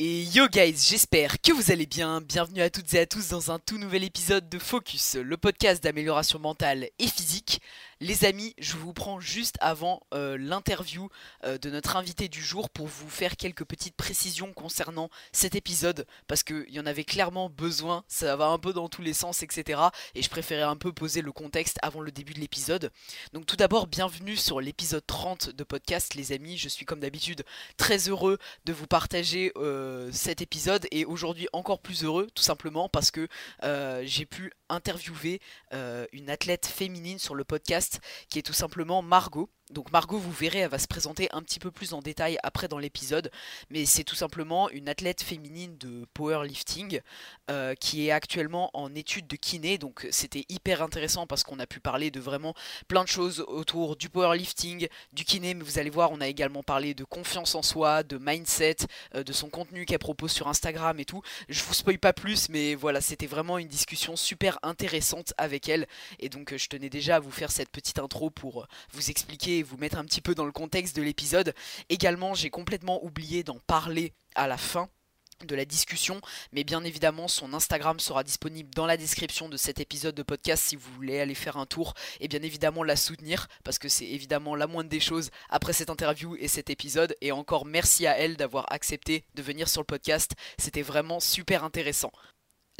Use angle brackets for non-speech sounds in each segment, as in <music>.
Et yo guys, j'espère que vous allez bien. Bienvenue à toutes et à tous dans un tout nouvel épisode de Focus, le podcast d'amélioration mentale et physique. Les amis, je vous prends juste avant euh, l'interview euh, de notre invité du jour pour vous faire quelques petites précisions concernant cet épisode parce qu'il y en avait clairement besoin, ça va un peu dans tous les sens, etc. Et je préférais un peu poser le contexte avant le début de l'épisode. Donc tout d'abord, bienvenue sur l'épisode 30 de podcast les amis. Je suis comme d'habitude très heureux de vous partager euh, cet épisode et aujourd'hui encore plus heureux tout simplement parce que j'ai pu interviewer une athlète féminine sur le podcast qui est tout simplement Margot. Donc Margot, vous verrez, elle va se présenter un petit peu plus en détail après dans l'épisode, mais c'est tout simplement une athlète féminine de powerlifting euh, qui est actuellement en étude de kiné, donc c'était hyper intéressant parce qu'on a pu parler de vraiment plein de choses autour du powerlifting, du kiné, mais vous allez voir, on a également parlé de confiance en soi, de mindset, euh, de son contenu qu'elle propose sur Instagram et tout. Je vous spoil pas plus, mais voilà, c'était vraiment une discussion super intéressante avec elle, et donc je tenais déjà à vous faire cette petite intro pour vous expliquer vous mettre un petit peu dans le contexte de l'épisode. Également, j'ai complètement oublié d'en parler à la fin de la discussion, mais bien évidemment son Instagram sera disponible dans la description de cet épisode de podcast si vous voulez aller faire un tour et bien évidemment la soutenir parce que c'est évidemment la moindre des choses après cette interview et cet épisode et encore merci à elle d'avoir accepté de venir sur le podcast, c'était vraiment super intéressant.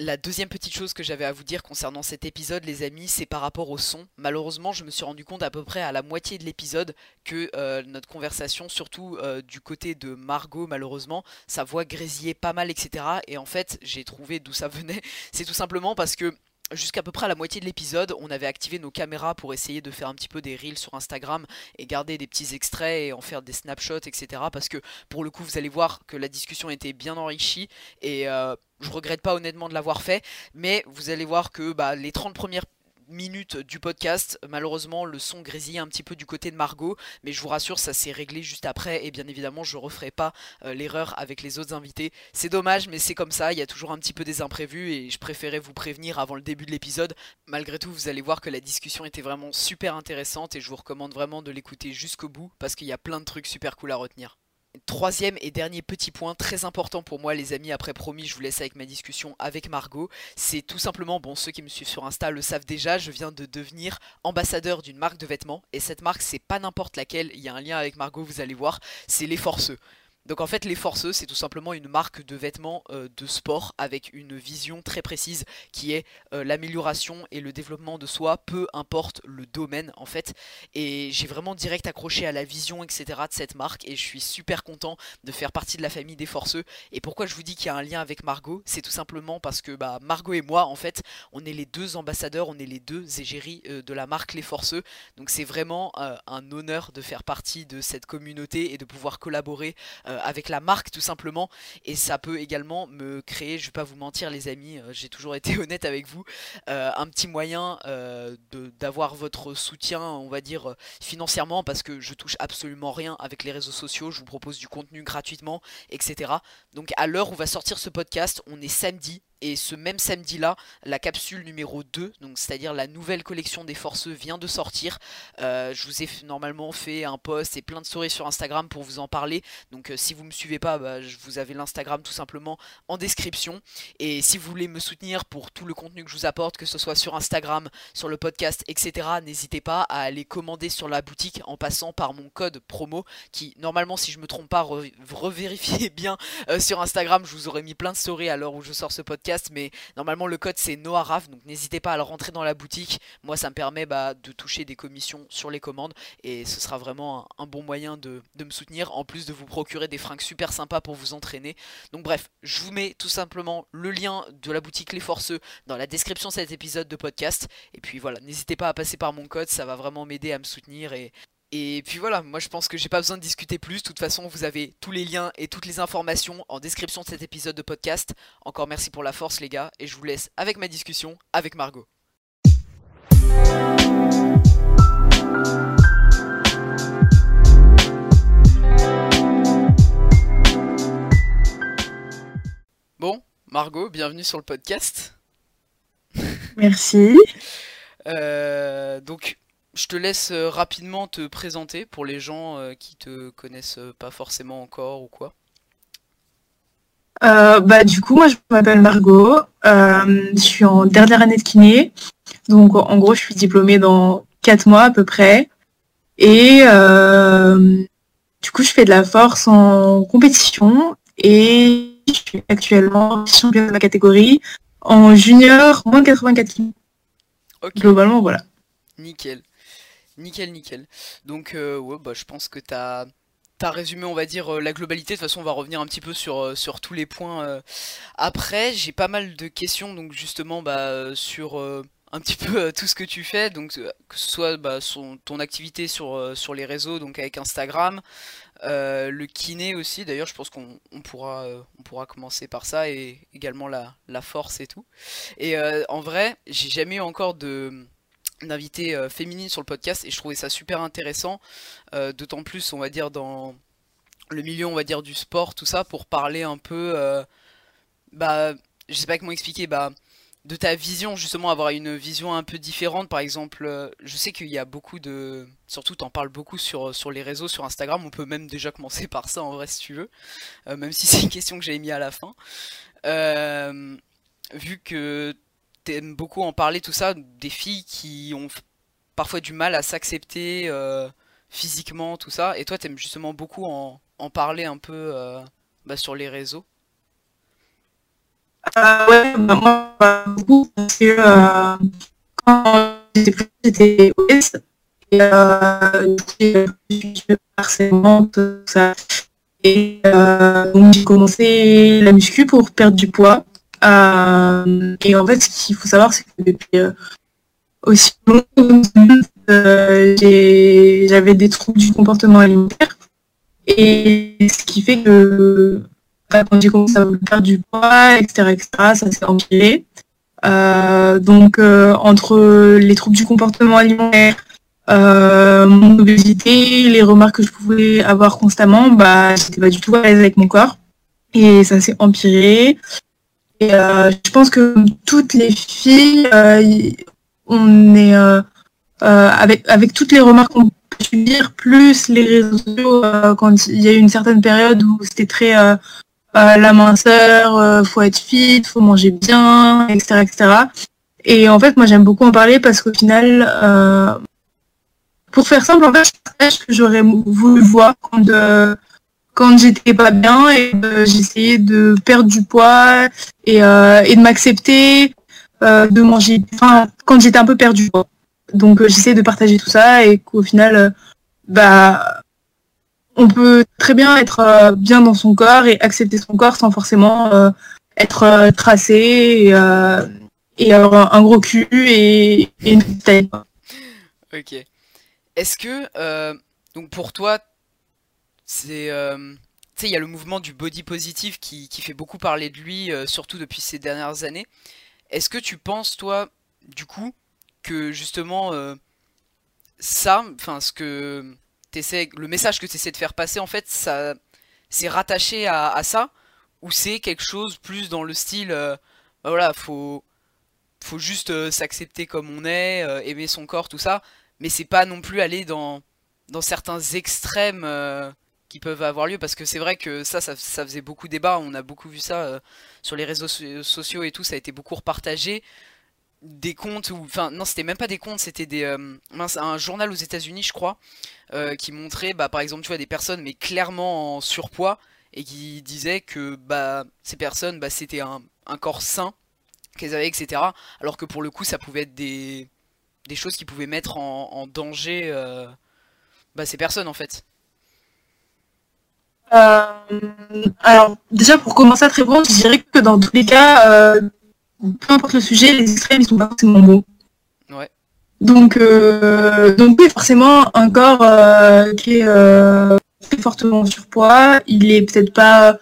La deuxième petite chose que j'avais à vous dire concernant cet épisode, les amis, c'est par rapport au son. Malheureusement, je me suis rendu compte à peu près à la moitié de l'épisode que euh, notre conversation, surtout euh, du côté de Margot, malheureusement, sa voix grésillait pas mal, etc. Et en fait, j'ai trouvé d'où ça <laughs> venait. C'est tout simplement parce que jusqu'à peu près à la moitié de l'épisode, on avait activé nos caméras pour essayer de faire un petit peu des reels sur Instagram et garder des petits extraits et en faire des snapshots, etc. Parce que pour le coup, vous allez voir que la discussion était bien enrichie et euh, je regrette pas honnêtement de l'avoir fait, mais vous allez voir que bah, les 30 premières minutes du podcast. Malheureusement, le son grésille un petit peu du côté de Margot, mais je vous rassure, ça s'est réglé juste après. Et bien évidemment, je referai pas euh, l'erreur avec les autres invités. C'est dommage, mais c'est comme ça. Il y a toujours un petit peu des imprévus et je préférais vous prévenir avant le début de l'épisode. Malgré tout, vous allez voir que la discussion était vraiment super intéressante et je vous recommande vraiment de l'écouter jusqu'au bout parce qu'il y a plein de trucs super cool à retenir. Troisième et dernier petit point très important pour moi les amis, après promis je vous laisse avec ma discussion avec Margot, c'est tout simplement, bon ceux qui me suivent sur Insta le savent déjà, je viens de devenir ambassadeur d'une marque de vêtements. Et cette marque c'est pas n'importe laquelle, il y a un lien avec Margot vous allez voir, c'est les Forceux. Donc en fait, les Forceux, c'est tout simplement une marque de vêtements euh, de sport avec une vision très précise qui est euh, l'amélioration et le développement de soi, peu importe le domaine en fait. Et j'ai vraiment direct accroché à la vision, etc. de cette marque et je suis super content de faire partie de la famille des Forceux. Et pourquoi je vous dis qu'il y a un lien avec Margot? C'est tout simplement parce que bah, Margot et moi, en fait, on est les deux ambassadeurs, on est les deux égéries euh, de la marque Les Forceux. Donc c'est vraiment un honneur de faire partie de cette communauté et de pouvoir collaborer avec la marque tout simplement et ça peut également me créer, je vais pas vous mentir les amis, euh, j'ai toujours été <laughs> honnête avec vous, euh, un petit moyen d'avoir votre soutien on va dire financièrement parce que je touche absolument rien avec les réseaux sociaux, je vous propose du contenu gratuitement etc. Donc à l'heure où va sortir ce podcast, on est samedi et ce même samedi-là, la capsule numéro 2, donc c'est-à-dire la nouvelle collection des forceux, vient de sortir. Euh, je vous ai normalement fait un post et plein de stories sur Instagram pour vous en parler. Donc euh, si vous ne me suivez pas, bah, vous avez l'Instagram tout simplement en description. Et si vous voulez me soutenir pour tout le contenu que je vous apporte, que ce soit sur Instagram, sur le podcast, etc., n'hésitez pas à aller commander sur la boutique en passant par mon code promo qui normalement si je me trompe pas, revérifiez <laughs> bien euh, sur Instagram, je vous aurais mis plein de stories à l'heure où je sors ce podcast mais normalement le code c'est NOARAF, donc n'hésitez pas à le rentrer dans la boutique. Moi ça me permet bah, de toucher des commissions sur les commandes et ce sera vraiment un, bon moyen de, me soutenir, en plus de vous procurer des fringues super sympas pour vous entraîner. Donc bref, je vous mets tout simplement le lien de la boutique Les Forceux dans la description de cet épisode de podcast. Et puis voilà, n'hésitez pas à passer par mon code, ça va vraiment m'aider à me soutenir et et puis voilà, moi je pense que j'ai pas besoin de discuter plus. De toute façon, vous avez tous les liens et toutes les informations en description de cet épisode de podcast. Encore merci pour la force, les gars, et je vous laisse avec ma discussion avec Margot. Bon, Margot, bienvenue sur le podcast. Merci. Euh, donc, je te laisse euh, rapidement te présenter pour les gens euh, qui te connaissent euh, pas forcément encore ou quoi. bah, Du coup, moi, je m'appelle Margot. je suis en dernière année de kiné. Donc, en gros, je suis diplômée dans 4 mois à peu près. Et du coup, je fais de la force en compétition et je suis actuellement championne de ma catégorie en junior moins de 84 kg. Globalement, voilà. Nickel. Nickel, nickel. Donc, euh, ouais, bah, je pense que t'as as résumé, on va dire, euh, la globalité. De toute façon, on va revenir un petit peu sur, euh, tous les points. Après, j'ai pas mal de questions, donc justement, bah, sur un petit <laughs> peu tout ce que tu fais. Donc, que ce soit bah, ton activité sur, les réseaux, donc avec Instagram, le kiné aussi. D'ailleurs, je pense qu'on pourra, pourra commencer par ça et également la, la force et tout. Et en vrai, j'ai jamais eu encore de d'inviter euh, féminine sur le podcast et je trouvais ça super intéressant, euh, d'autant plus on va dire dans le milieu on va dire du sport, tout ça, pour parler un peu, euh, bah je sais pas comment expliquer, bah de ta vision justement avoir une vision un peu différente. Par exemple je sais qu'il y a beaucoup de surtout t'en parles beaucoup sur, sur les réseaux sur Instagram. On peut même déjà commencer <laughs> par ça en vrai si tu veux même si c'est une question que j'avais mis à la fin. Vu que t'aimes beaucoup en parler, tout ça, des filles qui ont parfois du mal à s'accepter euh, physiquement, tout ça, et toi t'aimes justement beaucoup en, en, parler un peu euh, bah, sur les réseaux? Euh, Ouais, bah, moi beaucoup, parce que quand j'étais plus, j'étais et euh, harcèlement, tout ça. Et donc j'ai commencé la muscu pour perdre du poids. Euh, et en fait, ce qu'il faut savoir, c'est que depuis euh, aussi longtemps, euh, j'avais des troubles du comportement alimentaire. Et ce qui fait que bah, quand j'ai commencé à perdre du poids, etc., etc., ça s'est empiré. donc entre les troubles du comportement alimentaire, mon obésité, les remarques que je pouvais avoir constamment, bah j'étais pas du tout à l'aise avec mon corps et ça s'est empiré. Euh, je pense que toutes les filles, euh, on est euh, avec avec toutes les remarques qu'on peut subir, plus les réseaux sociaux, quand il y a eu une certaine période où c'était très la minceur, faut être fit, faut manger bien, etc., etc. Et en fait, moi, j'aime beaucoup en parler parce qu'au final, pour faire simple, en fait, je que j'aurais voulu voir quand quand j'étais pas bien et euh, j'essayais de perdre du poids et, euh, de m'accepter, euh, de manger, enfin quand j'étais un peu perdu. Donc j'essayais de partager tout ça et qu'au final, bah on peut très bien être bien dans son corps et accepter son corps sans forcément être tracé et, avoir un gros cul et, une petite taille. Ok. Est-ce que donc pour toi c'est euh, tu sais il y a le mouvement du body positive qui, fait beaucoup parler de lui euh, surtout depuis ces dernières années. Est-ce que tu penses toi du coup que justement euh, ça enfin ce que le message que tu essaies de faire passer en fait ça c'est rattaché à, ça? Ou c'est quelque chose plus dans le style bah voilà faut faut juste s'accepter comme on est aimer son corps tout ça. Mais c'est pas non plus aller dans dans certains extrêmes qui peuvent avoir lieu parce que c'est vrai que ça, ça, faisait beaucoup débat. On a beaucoup vu ça euh, sur les réseaux sociaux et tout. Ça a été beaucoup repartagé. Des comptes ou enfin non c'était même pas des comptes. C'était des euh, un journal aux États-Unis je crois euh, qui montrait bah par exemple tu vois des personnes mais clairement en surpoids et qui disaient que bah ces personnes bah c'était un, corps sain qu'elles avaient etc alors que pour le coup ça pouvait être des des choses qui pouvaient mettre en, danger bah, ces personnes en fait alors, déjà, pour commencer à te répondre, je dirais que dans tous les cas, euh, peu importe le sujet, les extrêmes, ils sont pas forcément bons. Ouais. Donc, euh, donc oui, forcément, un corps qui est très fortement surpoids, il est peut-être pas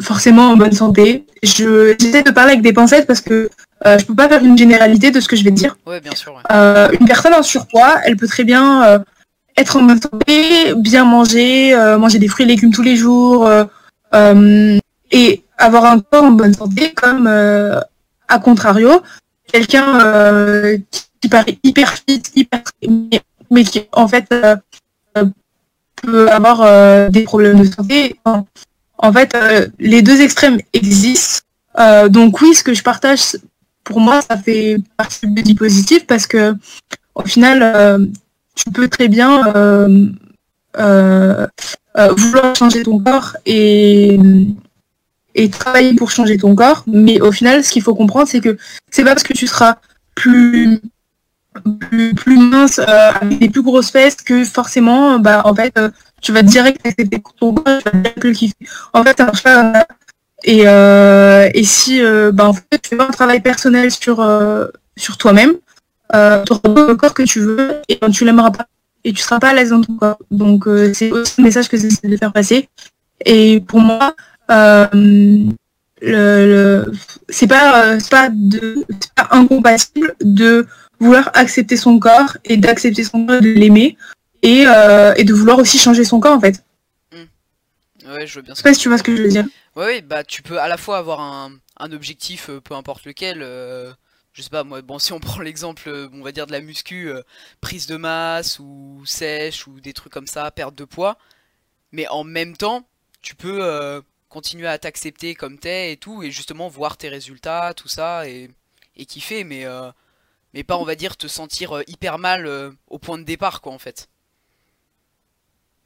forcément en bonne santé. Je j'essaie de parler avec des pincettes parce que je peux pas faire une généralité de ce que je vais dire. Ouais, bien sûr. une personne en surpoids, elle peut très bien être en bonne santé, bien manger, euh, manger des fruits et légumes tous les jours, euh, euh, et avoir un corps en bonne santé, comme à contrario, quelqu'un qui, paraît hyper fit, hyper mais, qui en fait peut avoir des problèmes de santé. en fait, les deux extrêmes existent. donc oui, ce que je partage, pour moi, ça fait partie du positif parce que au final, tu peux très bien vouloir changer ton corps et et travailler pour changer ton corps. Mais au final, ce qu'il faut comprendre, c'est que c'est pas parce que tu seras plus plus, mince euh, avec des plus grosses fesses que forcément, bah en fait, euh, tu vas direct accepter ton corps, tu vas direct le kiffer. En fait, ça marche. Et, euh, et si bah, en fait, tu fais un travail personnel sur sur toi-même, tu auras le corps que tu veux et tu l'aimeras pas et tu seras pas à l'aise dans ton corps. Donc c'est aussi un message que j'essaie de faire passer. Et pour moi, euh, le, c'est pas euh, pas de pas incompatible de vouloir accepter son corps et d'accepter son corps de l'aimer et, euh, et de vouloir aussi changer son corps en fait. Ouais, je veux bien. Je sais pas si tu vois ce que je veux dire. Ouais, bah tu peux à la fois avoir un, un objectif, peu importe lequel. Je sais pas, moi, bon, si on <laughs> prend l'exemple, on va dire de la muscu, prise de masse ou sèche ou des trucs comme ça, perte de poids. Mais en même temps, tu peux continuer à t'accepter comme t'es et tout, et justement voir tes résultats, tout ça, et, et kiffer, mais, euh, mais pas, on va dire, te sentir euh, hyper mal euh, au point de départ, quoi, en fait.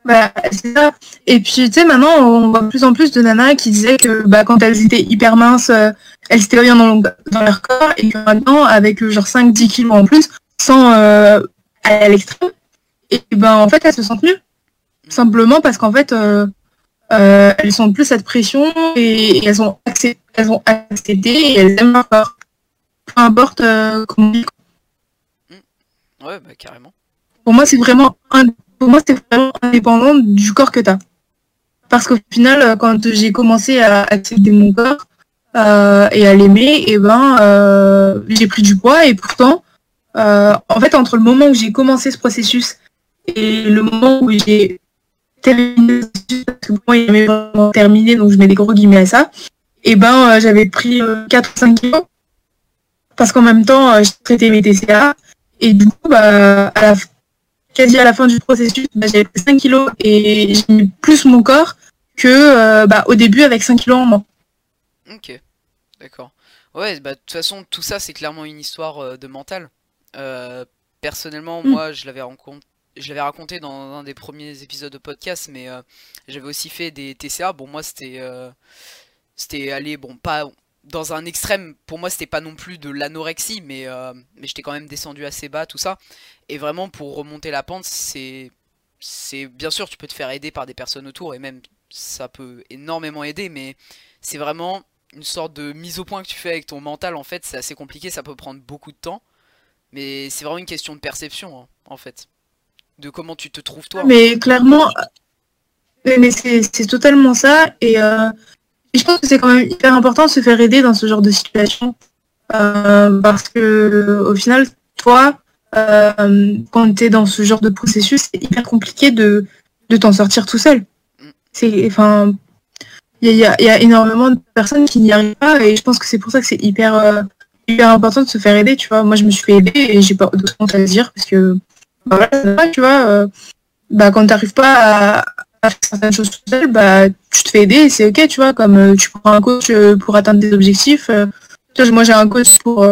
Bah, c'est ça. Et puis, tu sais, maintenant, on voit de plus en plus de nanas qui disaient que bah, quand elles étaient hyper minces, elles étaient bien dans, dans, leur corps, et que maintenant, avec genre 5-10 kilos en plus, sans aller à l'extrême, et ben en fait, elles se sentent mieux. Simplement parce qu'en fait, euh, elles sont plus cette pression et, elles, ont accepté, elles ont accepté et elles aiment leur corps. Peu importe euh, comment mmh. Ouais, bah carrément. Pour moi, c'est vraiment, pour moi, c'est vraiment indépendant du corps que tu as. Parce qu'au final, euh, quand j'ai commencé à accepter mon corps et à l'aimer, et eh ben, j'ai pris du poids et pourtant, en fait, entre le moment où j'ai commencé ce processus et le moment où j'ai terminé, parce que moi, il vraiment terminé, donc je mets des gros guillemets à ça. Et ben, euh, j'avais pris 4 euh, ou 5 kilos. Parce qu'en même temps, euh, je traitais mes TCA. Et du coup, bah, à la, quasi à la fin du processus, bah, j'avais pris 5 kilos et j'ai mis plus mon corps que bah, au début avec 5 kilos en moins. Ok, d'accord. Ouais, bah, de toute façon, tout ça, c'est clairement une histoire de mental. personnellement, mm. moi, je l'avais rencontré je l'avais raconté dans un des premiers épisodes de podcast, mais euh, j'avais aussi fait des TCA. Bon, moi, c'était euh, c'était aller, bon, pas dans un extrême. Pour moi, c'était pas non plus de l'anorexie, mais euh, mais j'étais quand même descendu assez bas, tout ça. Et vraiment, pour remonter la pente, c'est c'est bien sûr, tu peux te faire aider par des personnes autour, et même ça peut énormément aider, mais c'est vraiment une sorte de mise au point que tu fais avec ton mental. En fait, c'est assez compliqué, ça peut prendre beaucoup de temps, mais c'est vraiment une question de perception, hein, en fait de comment tu te trouves toi. Mais clairement, mais c'est totalement ça. Euh, et, je pense que c'est quand même hyper important de se faire aider dans ce genre de situation. Euh, parce que au final, toi, euh, quand tu es dans ce genre de processus, c'est hyper compliqué de, de t'en sortir tout seul. C'est, enfin, il y a, y a, énormément de personnes qui n'y arrivent pas et je pense que c'est pour ça que c'est hyper, hyper important de se faire aider. Tu vois, moi je me suis fait aider et j'ai pas d'autre à dire parce que bah tu vois, euh, bah, quand tu n'arrives pas à, faire certaines choses tout seul, bah, tu te fais aider et c'est ok, tu vois, comme euh, tu prends un coach euh, pour atteindre des objectifs. moi, j'ai un coach pour,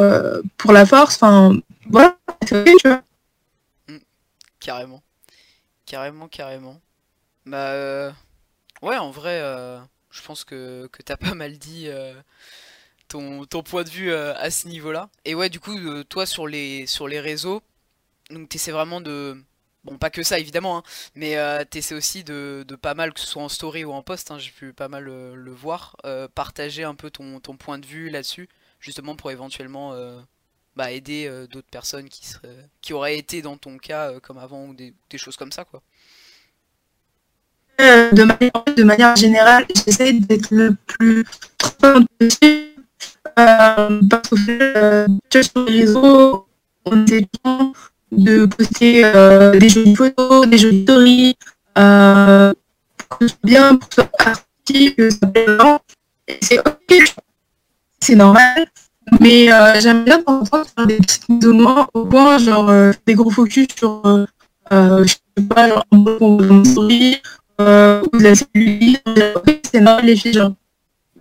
pour la force, enfin, voilà, Mm. carrément. Carrément, carrément. Bah, ouais, en vrai, je pense que, que tu as <laughs> pas mal dit. Ton, ton, point de vue à ce niveau-là. Et ouais, du coup, toi sur les sur les réseaux, donc t'essaies vraiment de... Bon, pas que ça évidemment, hein, mais euh, t'essaies aussi de, pas mal, que ce soit en story ou en post, hein, j'ai pu pas mal euh, le voir, euh, partager un peu ton, point de vue là-dessus, justement pour éventuellement bah, aider d'autres personnes qui, seraient, qui auraient été dans ton cas comme avant ou des, choses comme ça, quoi. De manière, de manière générale, j'essaie d'être le plus possible parce que sur les réseaux, on est de poster euh, des jolies photos, des jolies stories, euh, pour que ce soit bien, pour que ce soit artistique, que soit plaisant. C'est ok, c'est normal. Mais euh, j'aime bien de temps faire des petites de moi au point, genre euh, des gros focus sur, euh, je sais pas, genre, une story, euh, vous avez lu, c'est normal les filles, genre,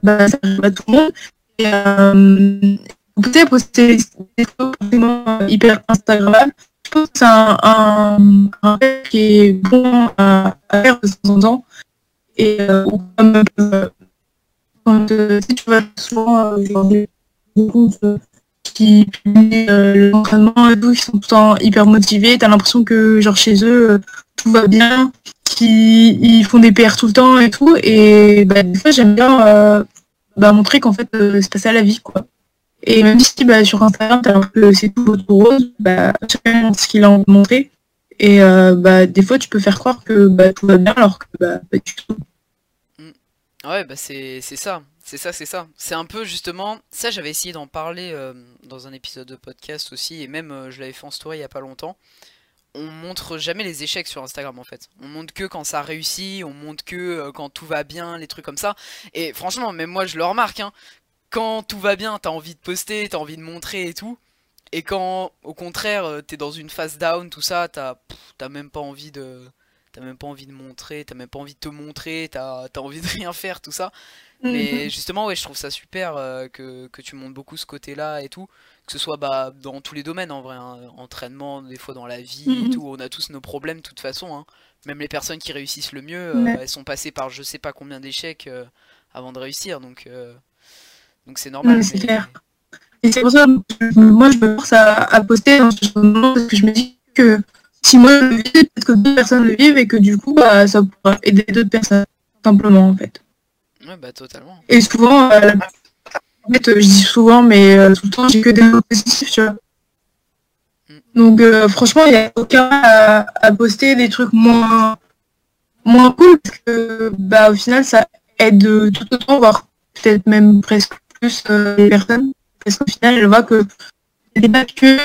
bah, ça arrive à tout le monde. Et, euh, pouvez poster des forcément hyper Instagram. Je pense que c'est un, un, un qui est bon à, faire de temps en temps. Et euh, comme euh, quand euh, si tu vas souvent euh, genre des, qui publient euh, l'entraînement et tout, qui sont tout le temps hyper motivés, t'as l'impression que genre chez eux euh, tout va bien, qu'ils ils font des PR tout le temps et tout. Et bah, des fois j'aime bien euh, bah, montrer qu'en fait euh, c'est pas ça la vie quoi. Et même si bah, sur Instagram, t'as l'impression que c'est tout tout rose, bah, chacun ce qu'il a envie de montrer. Et bah, des fois, tu peux faire croire que bah, tout va bien alors que bah, pas du. Ouais, bah c'est ça, c'est ça, c'est ça. C'est un peu justement, ça j'avais essayé d'en parler euh, dans un épisode de podcast aussi, et même euh, je l'avais fait en story il y a pas longtemps. On montre jamais les échecs sur Instagram en fait. On montre que quand ça réussit, on montre que euh, quand tout va bien, les trucs comme ça. Et franchement, même moi je le remarque, hein, quand tout va bien, t'as envie de poster, t'as envie de montrer et tout. Et quand au contraire, t'es dans une phase down, tout ça, t'as t'as même pas envie de. T'as même pas envie de montrer, t'as même pas envie de te montrer, t'as t'as envie de <laughs> rien faire, tout ça. Mais justement, ouais, je trouve ça super euh, que, que tu montres beaucoup ce côté-là et tout. Que ce soit bah, dans tous les domaines en vrai, hein, entraînement, des fois dans la vie et Mhm. tout. On a tous nos problèmes de toute façon. hein. Même les personnes qui réussissent le mieux, euh, Ouais. elles sont passées par je sais pas combien d'échecs euh, avant de réussir. Donc donc c'est normal. c'est mais- clair. Et c'est pour ça que moi, je me force à, à poster dans ce moment parce que je me dis que si moi je le vis, peut-être que d'autres personnes le vivent et que du coup, bah, ça pourra aider d'autres personnes, simplement en fait. Ouais, bah totalement. Et souvent, euh, en fait, euh, je dis souvent, mais euh, tout le temps, j'ai que des mots positifs, tu vois. Mm. Donc, euh, franchement, il n'y a aucun à, à poster des trucs moins, moins cool parce que, bah, au final, ça aide tout autant, voire peut-être même presque plus les personnes. Parce qu'au final, elles voient que t'es pas que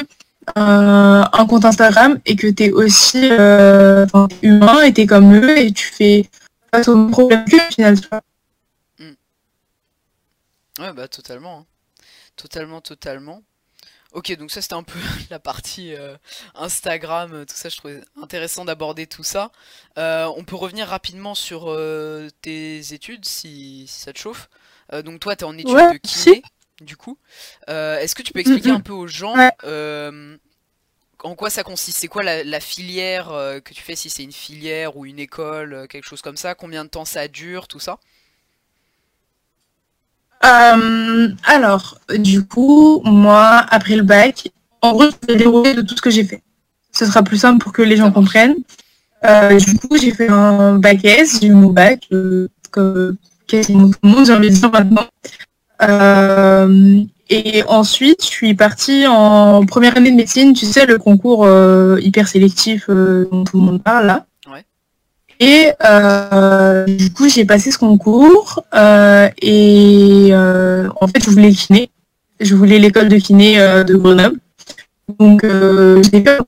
euh, un compte Instagram et que t'es aussi euh, enfin, t'es humain et t'es comme eux et tu fais face aux problèmes au final, tu vois. Ouais, bah totalement. hein. Totalement, totalement. Ok, donc ça c'était un peu <laughs> la partie euh, Instagram, euh, tout ça, je trouvais intéressant d'aborder tout ça. Euh, on peut revenir rapidement sur euh, tes études si, si ça te chauffe. Euh, donc toi, tu es en études Ouais, de kiné, du coup. Euh, Est-ce que tu peux expliquer Mhm. un peu aux gens Ouais. euh, en quoi ça consiste? C'est quoi la, la filière euh, que tu fais, si c'est une filière ou une école, euh, quelque chose comme ça? Combien de temps ça dure, tout ça? Euh, alors, du coup, moi, après le bac, en gros, je vais dérouler de tout ce que j'ai fait. Ce sera plus simple pour que les gens comprennent. Euh, du coup, j'ai fait un bac S, j'ai eu mon bac, euh, comme quasiment tout le monde, j'ai envie de dire maintenant. Euh, et ensuite, je suis partie en première année de médecine, tu sais, le concours euh, hyper sélectif euh, dont tout le monde parle là. Et euh, du coup, j'ai passé ce concours euh, et euh, en fait, je voulais kiné. Je voulais l'école de kiné de Grenoble. Donc, j'ai fait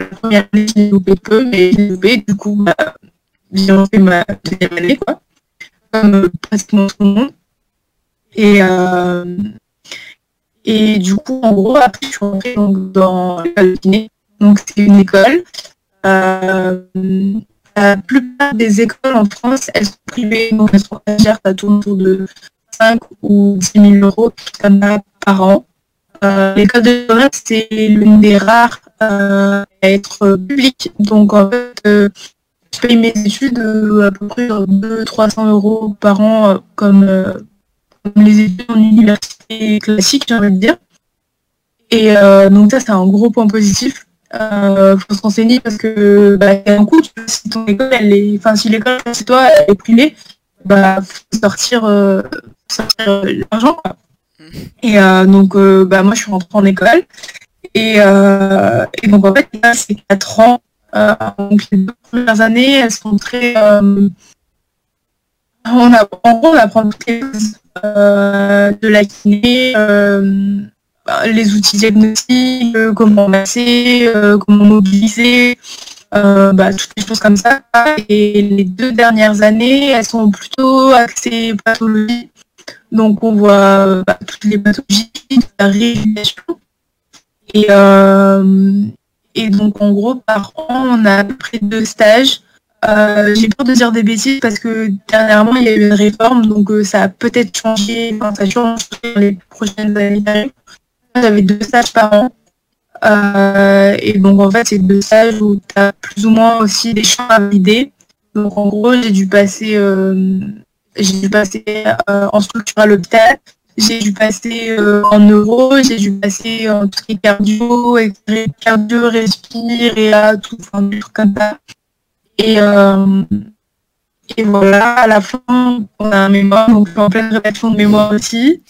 la première année, j'ai développé peu, mais j'ai développé. Du coup, bah, j'ai refait ma deuxième année, quoi. Comme pratiquement tout le monde. Et, et du coup, en gros, après, je suis rentrée dans l'école de kiné. Donc, c'est une école. La plupart des écoles en France, elles sont privées, donc elles sont chères, ça tourne autour de 5 ou 10 000 euros par an. Euh, L'école de Grenoble, c'est l'une des rares euh, à être publique. Donc en fait, euh, je paye mes études à peu près 200-300 euros par an, comme, comme les études en université classique, j'ai envie de dire. Et donc ça, c'est un gros point positif. Euh, faut se renseigner parce que bah, un vois, si ton école, elle est, enfin si l'école chez toi elle est privée, bah faut sortir, euh, sortir euh, l'argent. Mhm. Et euh, donc euh, bah moi je suis rentrée en école et, euh, et donc en fait là c'est 4 ans. Donc les deux premières années elles sont très on a, en gros on apprend toutes les choses de la kiné, les outils diagnostiques, euh, comment masser, euh, comment mobiliser, euh, bah, toutes les choses comme ça. Et les deux dernières années, elles sont plutôt axées pathologie. Donc on voit bah, toutes les pathologies, toute la euh, et donc en gros, par an, on a à peu près deux stages j'ai peur de dire des bêtises parce que dernièrement il y a eu une réforme, donc ça a peut-être changé, enfin ça change dans les prochaines années. J'avais deux stages par an. et donc en fait c'est deux stages où tu as plus ou moins aussi des champs à vider. Donc en gros j'ai dû passer j'ai dû passer en structure à l'hôpital, j'ai dû passer euh, en euro, j'ai dû passer en ce cardio, cardio, respire et à tout, enfin, des trucs comme ça. Et, euh, et voilà, à la fin, on a un mémoire, donc je suis en pleine rédaction de mémoire aussi.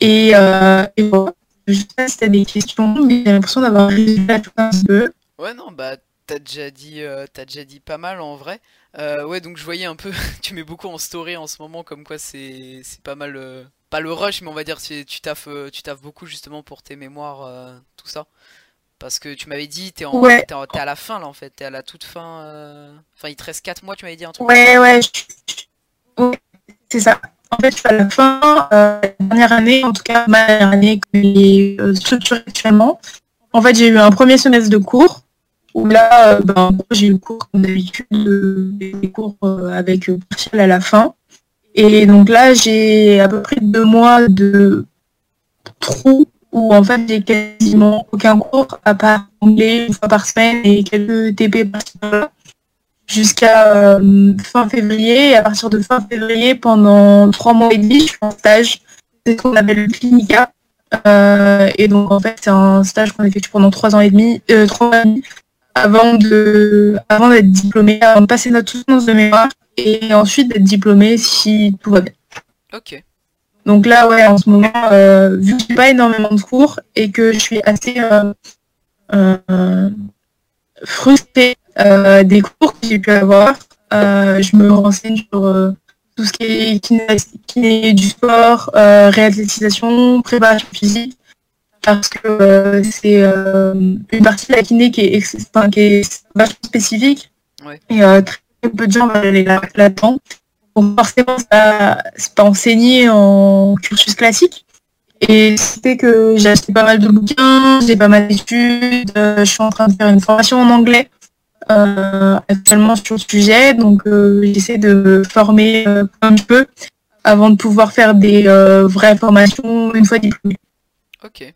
Et, euh, et voilà. Je sais pas si t'as des questions, mais j'ai l'impression d'avoir résumé à tout un peu. Ouais, non, bah, t'as déjà dit, euh, déjà dit pas mal en vrai. Euh, ouais, donc je voyais un peu, <laughs> tu mets beaucoup en story en ce moment, comme quoi c'est pas mal, euh, pas le rush, mais on va dire tu taffes, tu taffes beaucoup justement pour tes mémoires, tout ça. Parce que tu m'avais dit, t'es en, à la fin là en fait, t'es à la toute fin. Enfin, il te reste 4 mois, tu m'avais dit un truc. Ouais, ouais, c'est ça. En fait, à la fin, la dernière année, en tout cas ma dernière année que j'ai structurée actuellement. En fait, j'ai eu un premier semestre de cours où là, euh, ben, j'ai eu cours comme d'habitude, euh, des cours euh, avec partiel à la fin. Et donc là, j'ai à peu près deux mois de trou où en fait j'ai quasiment aucun cours à part anglais une fois par semaine et quelques TP par jusqu'à fin février. Et à partir de fin février, pendant trois mois et demi, je suis en stage. C'est ce qu'on appelle le clinica. et donc en fait c'est un stage qu'on effectue pendant trois ans et demi, trois ans et demi avant de avant d'être diplômé, avant de passer notre soutenance de mémoire et ensuite d'être diplômé si tout va bien. Ok. Donc là, ouais, en ce moment, euh, vu que j'ai pas énormément de cours et que je suis assez euh, euh, frustrée des cours que j'ai pu avoir, je me renseigne sur tout ce qui est kiné, du sport, réathlétisation, préparation physique parce que euh, c'est euh, une partie de la kiné qui est, qui est vachement spécifique. Et euh, très peu de gens vont aller là-dedans. Donc forcément, ça c'est pas enseigné en cursus classique. Et c'était que j'ai acheté pas mal de bouquins, j'ai pas mal d'études, je suis en train de faire une formation en anglais actuellement sur le sujet, donc j'essaie de former comme je peux avant de pouvoir faire des vraies formations une fois diplômée. Ok.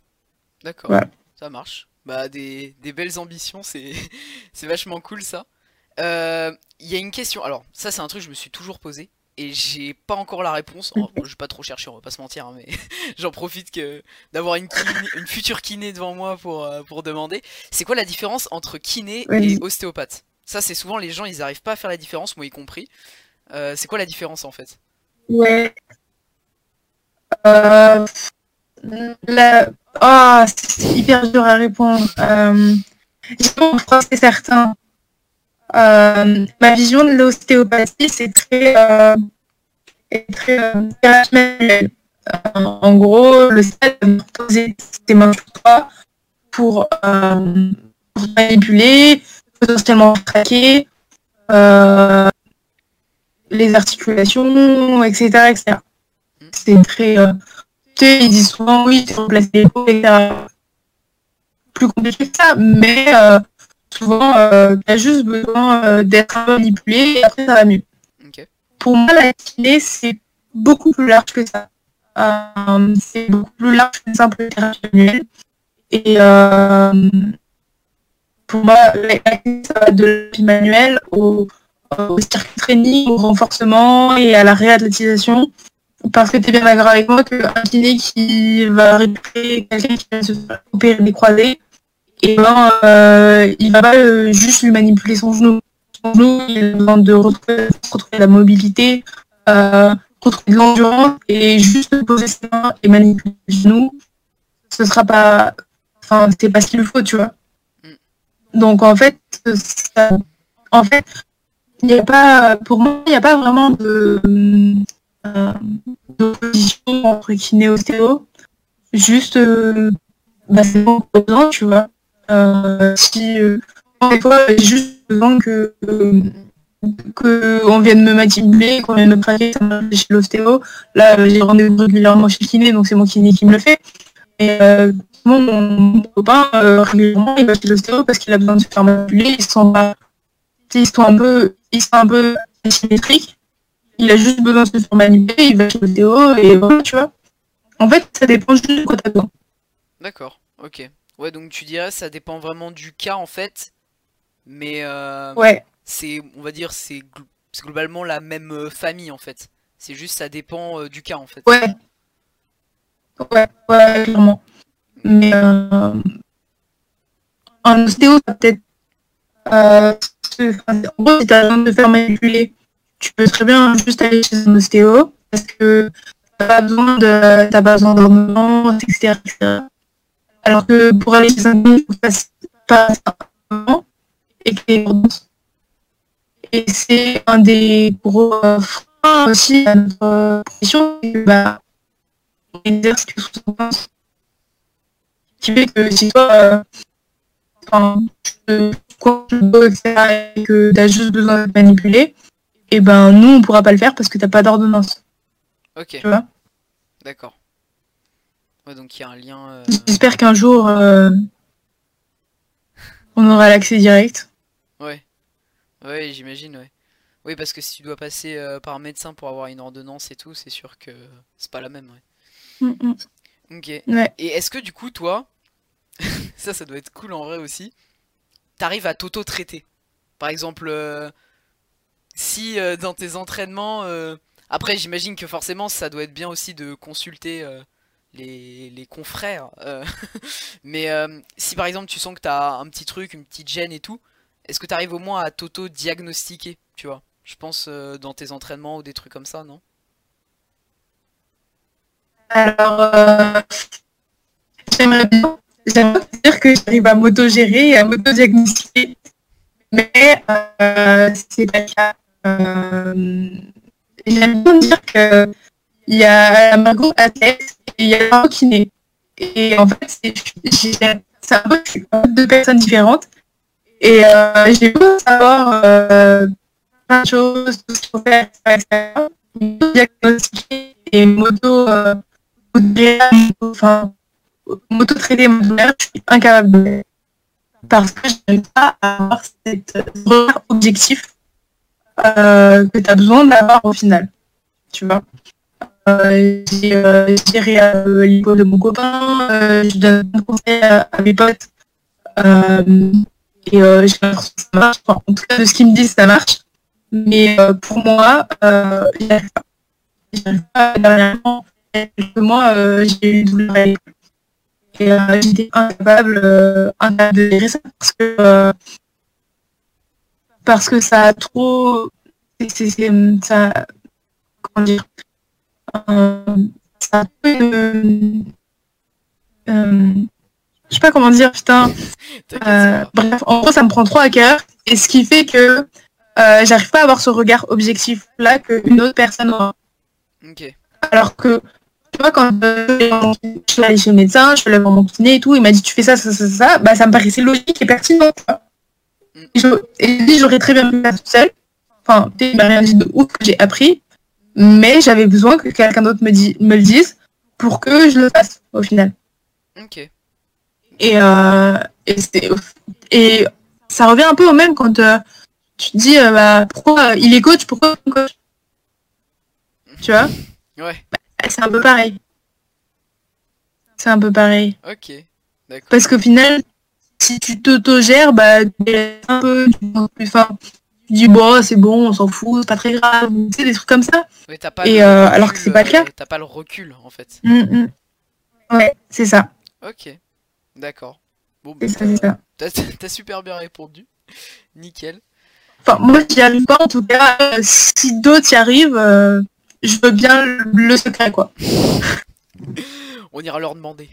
D'accord, ça marche. Bah, des, belles ambitions, <laughs> c'est vachement cool ça. Il euh, y a une question, alors ça c'est un truc que je me suis toujours posé et j'ai pas encore la réponse. Oh, je vais pas trop chercher, on va pas se mentir, hein, mais <laughs> j'en profite que d'avoir une, une, future kiné devant moi pour, euh, pour demander. C'est quoi la différence entre kiné et ostéopathe? Ça c'est souvent les gens ils arrivent pas à faire la différence, moi y compris. Euh, c'est quoi la différence en fait? Ouais. La... Oh, c'est hyper dur à répondre. Euh, c'est certain. Euh, ma vision de l'ostéopathie, c'est très, euh, très euh, en gros, le stade va poser ses mains sur toi pour, pour manipuler, potentiellement traquer les articulations, etc. C'est très ils disent souvent oui, c'est remplacer les peaux, etc. Plus compliqué que ça, mais euh, souvent, euh, tu as juste besoin euh, d'être manipulé et après ça va mieux. Pour moi, la kiné, c'est beaucoup plus large que ça. c'est beaucoup plus large qu'une simple thérapie manuelle. Et pour moi, la kiné, ça va de la manuelle au, au circuit training, au renforcement et à la réathlétisation parce que tu es bien d'accord avec moi qu'un kiné qui va récupérer quelqu'un qui va se faire opérer des croisés, et ben, euh, il va pas euh, juste lui manipuler son genou. Son genou, il besoin de retrouver, la mobilité, euh, retrouver de l'endurance, et juste poser ses mains et manipuler le genou, ce sera pas. Enfin, c'est pas ce qu'il faut, tu vois. Donc en fait, en fait, il n'y a pas, pour moi, il n'y a pas vraiment de, d'opposition entre kiné et ostéo. Juste, bah, c'est bon tu vois. Euh, si, euh, des fois, j'ai juste besoin que, que on vienne me manipuler, qu'on vienne me traquer, chez l'ostéo. Là, j'ai rendez-vous régulièrement chez le kiné, donc c'est mon kiné qui me le fait. Et euh, mon, copain, régulièrement, il va chez l'ostéo parce qu'il a besoin de se faire manipuler, il se sent pas, ils sont un peu, il sera un peu asymétrique. Il a juste besoin de se faire manipuler, il va chez l'ostéo et voilà, tu vois. En fait, ça dépend juste de quoi t'as besoin. D'accord, ok. Ouais, donc tu dirais ça dépend vraiment du cas en fait. Mais euh, Ouais, c'est, on va dire, c'est gl- c'est globalement la même euh, famille en fait. C'est juste ça dépend euh, du cas en fait. ouais. Ouais, ouais, clairement. Mais euh, en ostéo, ça peut-être. Euh, en gros, si t'as besoin de te faire manipuler, tu peux très bien juste aller chez un ostéo parce que t'as pas besoin de t'as pas besoin etc., etc. Alors que pour aller chez un médecin, il faut que tu fasses pas un et que ordonnance. Et c'est un des gros euh, freins aussi à notre euh, profession, c'est que bah, on exerce que sous ordonnance. Qui fait que si toi, euh, enfin, tu te- veux, etc., et que tu as juste besoin de te manipuler, et ben nous on pourra pas le faire parce que t'as pas d'ordonnance, Ok, tu vois? d'accord. Ouais, donc il y a un lien. euh, J'espère qu'un jour euh, on aura l'accès direct. Ouais. Ouais, j'imagine, ouais. Oui, parce que si tu dois passer euh, par un médecin pour avoir une ordonnance et tout, c'est sûr que c'est pas la même, ouais. Mm, mm. Ok. Ouais. Et est-ce que du coup, toi, <laughs> ça, ça doit être cool en vrai aussi, t'arrives à t'auto-traiter? Par exemple, euh, si dans tes entraînements, après j'imagine que forcément ça doit être bien aussi de consulter les, les confrères, euh, <laughs> mais euh, si par exemple tu sens que t'as un petit truc, une petite gêne et tout, est-ce que t'arrives au moins à t'auto-diagnostiquer, tu vois? Je pense euh, dans tes entraînements ou des trucs comme ça, non? Alors, j'aimerais bien, dire que j'arrive à m'auto-gérer et à m'auto-diagnostiquer, mais c'est pas le cas. J'aime bien dire que il y a Margot athlète il y a Margot kiné. Et en fait, j'ai- un un peu deux personnes différentes. Et euh, j'ai beau savoir euh, plein de choses, tout ce qu'il faut faire, etc. Diagnostiquer et moto, euh, moto- enfin, douleur, je suis incapable de. Parce que je n'arrive pas à avoir cet euh, objectif que tu as besoin d'avoir au final. Tu vois? J'ai euh, l'hypo de mon copain, je donne plein de conseils à, à mes potes. Et j'ai l'impression que ça marche. Enfin, en tout cas, de ce qu'ils me disent, ça marche. Mais pour moi, euh, j'y arrive pas. J'y arrive pas. Dernièrement, euh, j'ai eu une douleur à l'épaule. Et j'étais incapable, incapable de gérer ça parce que, parce que ça a trop. ça, comment dire je sais pas comment dire, putain. Euh, bref, en gros, ça me prend trop à cœur. Et ce qui fait que euh, j'arrive pas à avoir ce regard objectif là qu'une autre personne aura. Alors que, tu vois, quand je suis allée chez le médecin, je suis allée voir mon kiné et tout, il m'a dit tu fais ça, ça, ça, ça, bah ça me paraissait logique et pertinent. tu vois. Mm. Et je- Et je dis j'aurais très bien pu faire toute seule. Enfin, il m'a rien dit de ouf que j'ai appris, mais j'avais besoin que quelqu'un d'autre me, dit, me le dise pour que je le fasse au final. Ok. Et, euh, et, et ça revient un peu au même quand euh, tu te dis euh, bah, pourquoi il est coach, pourquoi il est coach? Tu vois? <laughs> Ouais. C'est un peu pareil. C'est un peu pareil. Ok. D'accord. Parce qu'au final, si tu t'autogères, bah, tu es un peu tu penses plus fin. Tu dis, bon, c'est bon, on s'en fout, c'est pas très grave. Tu sais, des trucs comme ça. Pas Et, euh, recul, alors que c'est pas le cas. euh, T'as pas le recul en fait. Mm, mm. Ouais, c'est ça. Ok. D'accord. Bon, ça. t'as t'as super bien répondu. Nickel. Enfin, moi, j'y arrive pas, en tout cas. euh, si d'autres y arrivent, euh, je veux bien le, le secret, quoi. <laughs> On ira leur demander.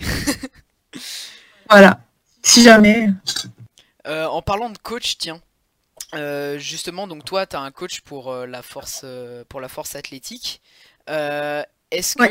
Voilà. Si jamais. Euh, en parlant de coach, tiens. Euh, justement, donc toi, tu as un coach pour euh, la force, euh, pour la force athlétique. Est-ce Ouais.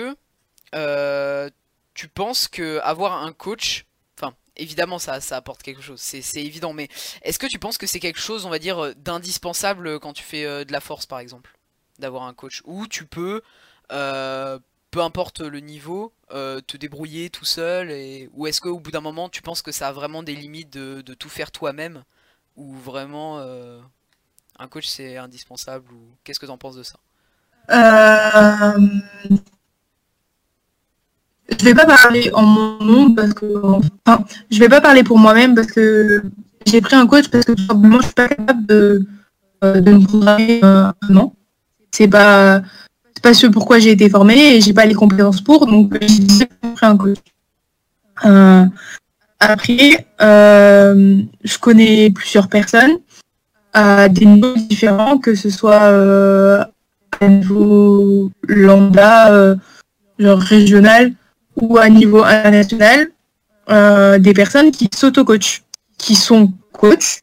que tu penses que avoir un coach, enfin, évidemment, ça, ça apporte quelque chose, c'est évident, mais est-ce que tu penses que c'est quelque chose, on va dire, d'indispensable quand tu fais de la force, par exemple, d'avoir un coach, ou tu peux, peu importe le niveau, te débrouiller tout seul, et... ou est-ce qu'au bout d'un moment, tu penses que ça a vraiment des limites de, de tout faire toi-même? Ou vraiment euh, Un coach, c'est indispensable ou qu'est-ce que tu en penses de ça? Euh... Je vais pas parler en mon nom parce que, enfin, je vais pas parler pour moi-même parce que j'ai pris un coach parce que tout simplement je suis pas capable de, euh, me programmer non. C'est pas ce pourquoi j'ai été formée et j'ai pas les compétences pour donc j'ai pris un coach. Après, euh, je connais plusieurs personnes à des niveaux différents, que ce soit euh, à niveau lambda, euh, genre régional, ou à niveau international, euh, des personnes qui s'auto-coachent, qui sont coachs,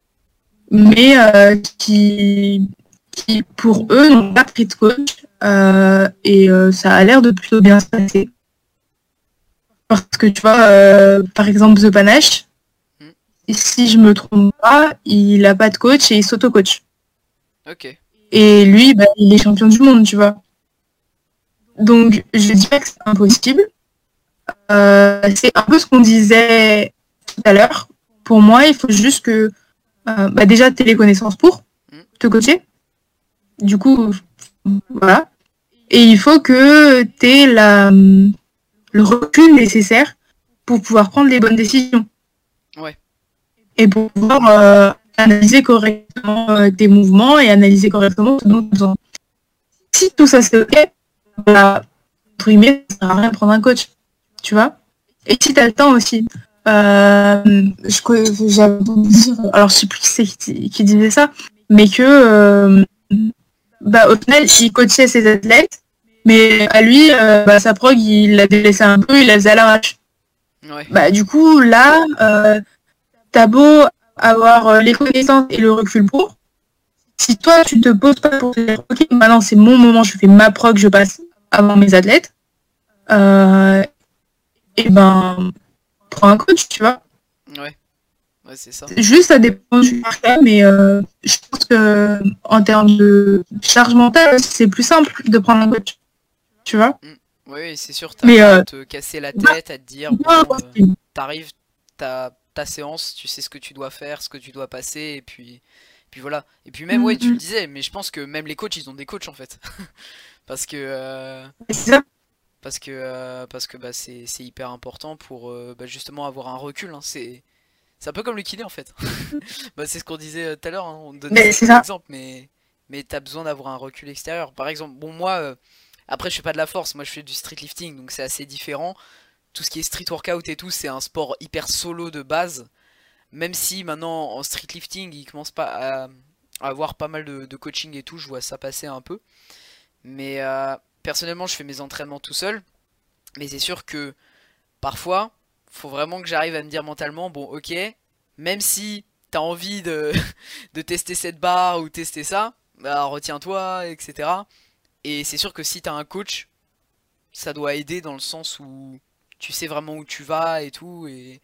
mais euh, qui, qui, pour eux, n'ont pas pris de coach, euh, et euh, ça a l'air de plutôt bien se passer. Parce que tu vois, euh, par exemple, The Panache, Mm. si je me trompe pas, il a pas de coach et il s'auto-coach. Ok. Et lui, bah, il est champion du monde, tu vois. Donc, je dis pas que c'est impossible. Euh, c'est un peu ce qu'on disait tout à l'heure. Pour moi, il faut juste que, euh, bah, déjà, tu les connaissances pour Mm. te coacher. Du coup, voilà. Et il faut que tu aies la, le recul nécessaire pour pouvoir prendre les bonnes décisions. Ouais. Et pour pouvoir euh, analyser correctement euh, tes mouvements et analyser correctement ce dont tu as besoin. Si tout ça c'est ok, bah, entre guillemets, ça sert à rien de prendre un coach. Tu vois Et si tu as le temps aussi. Euh, j'avais dire, alors je sais plus qui c'est qui, qui disait ça, mais que euh, bah, au final, il coachait ses athlètes, mais à lui, euh, bah, sa prog, il l'a délaissé un peu, il la faisait à l'arrache. Ouais. Bah, du coup, là, euh, t'as beau avoir euh, les connaissances et le recul pour. Si toi, tu te poses pas pour te dire, ok, maintenant c'est mon moment, je fais ma prog, je passe avant mes athlètes, euh, et ben, prends un coach, tu vois. Ouais. Ouais, c'est ça. Juste, ça dépend du cas, mais euh, je pense que en termes de charge mentale, c'est plus simple de prendre un coach, tu vois. Oui, c'est sûr, t'as Mais, à euh, te casser la tête, à te dire, bon, euh, t'arrives, t'as ta séance, tu sais ce que tu dois faire, ce que tu dois passer, et puis, puis voilà. Et puis même, ouais, tu le Mhm. disais, mais je pense que même les coachs, ils ont des coachs en fait. <laughs> parce que, euh, c'est ça. parce que, euh, parce que bah, c'est hyper important pour euh, bah, justement avoir un recul. hein. C'est c'est un peu comme le kiné en fait. <laughs> <laughs> bah, c'est ce qu'on disait euh, tout à l'heure, hein, on donnait Mais exemples, mais, mais t'as besoin d'avoir un recul extérieur. Par exemple, bon, moi, euh, après, je fais pas de la force, moi je fais du street lifting, donc c'est assez différent. Tout ce qui est street workout et tout, c'est un sport hyper solo de base. Même si maintenant en street lifting, ils commencent pas à, avoir pas mal de, de coaching et tout, je vois ça passer un peu. Mais euh, personnellement, je fais mes entraînements tout seul. Mais c'est sûr que parfois, faut vraiment que j'arrive à me dire mentalement, bon, ok, même si t'as envie de, <laughs> de tester cette barre ou tester ça, bah retiens-toi, etc. Et c'est sûr que si t'as un coach, ça doit aider dans le sens où tu sais vraiment où tu vas et tout, et,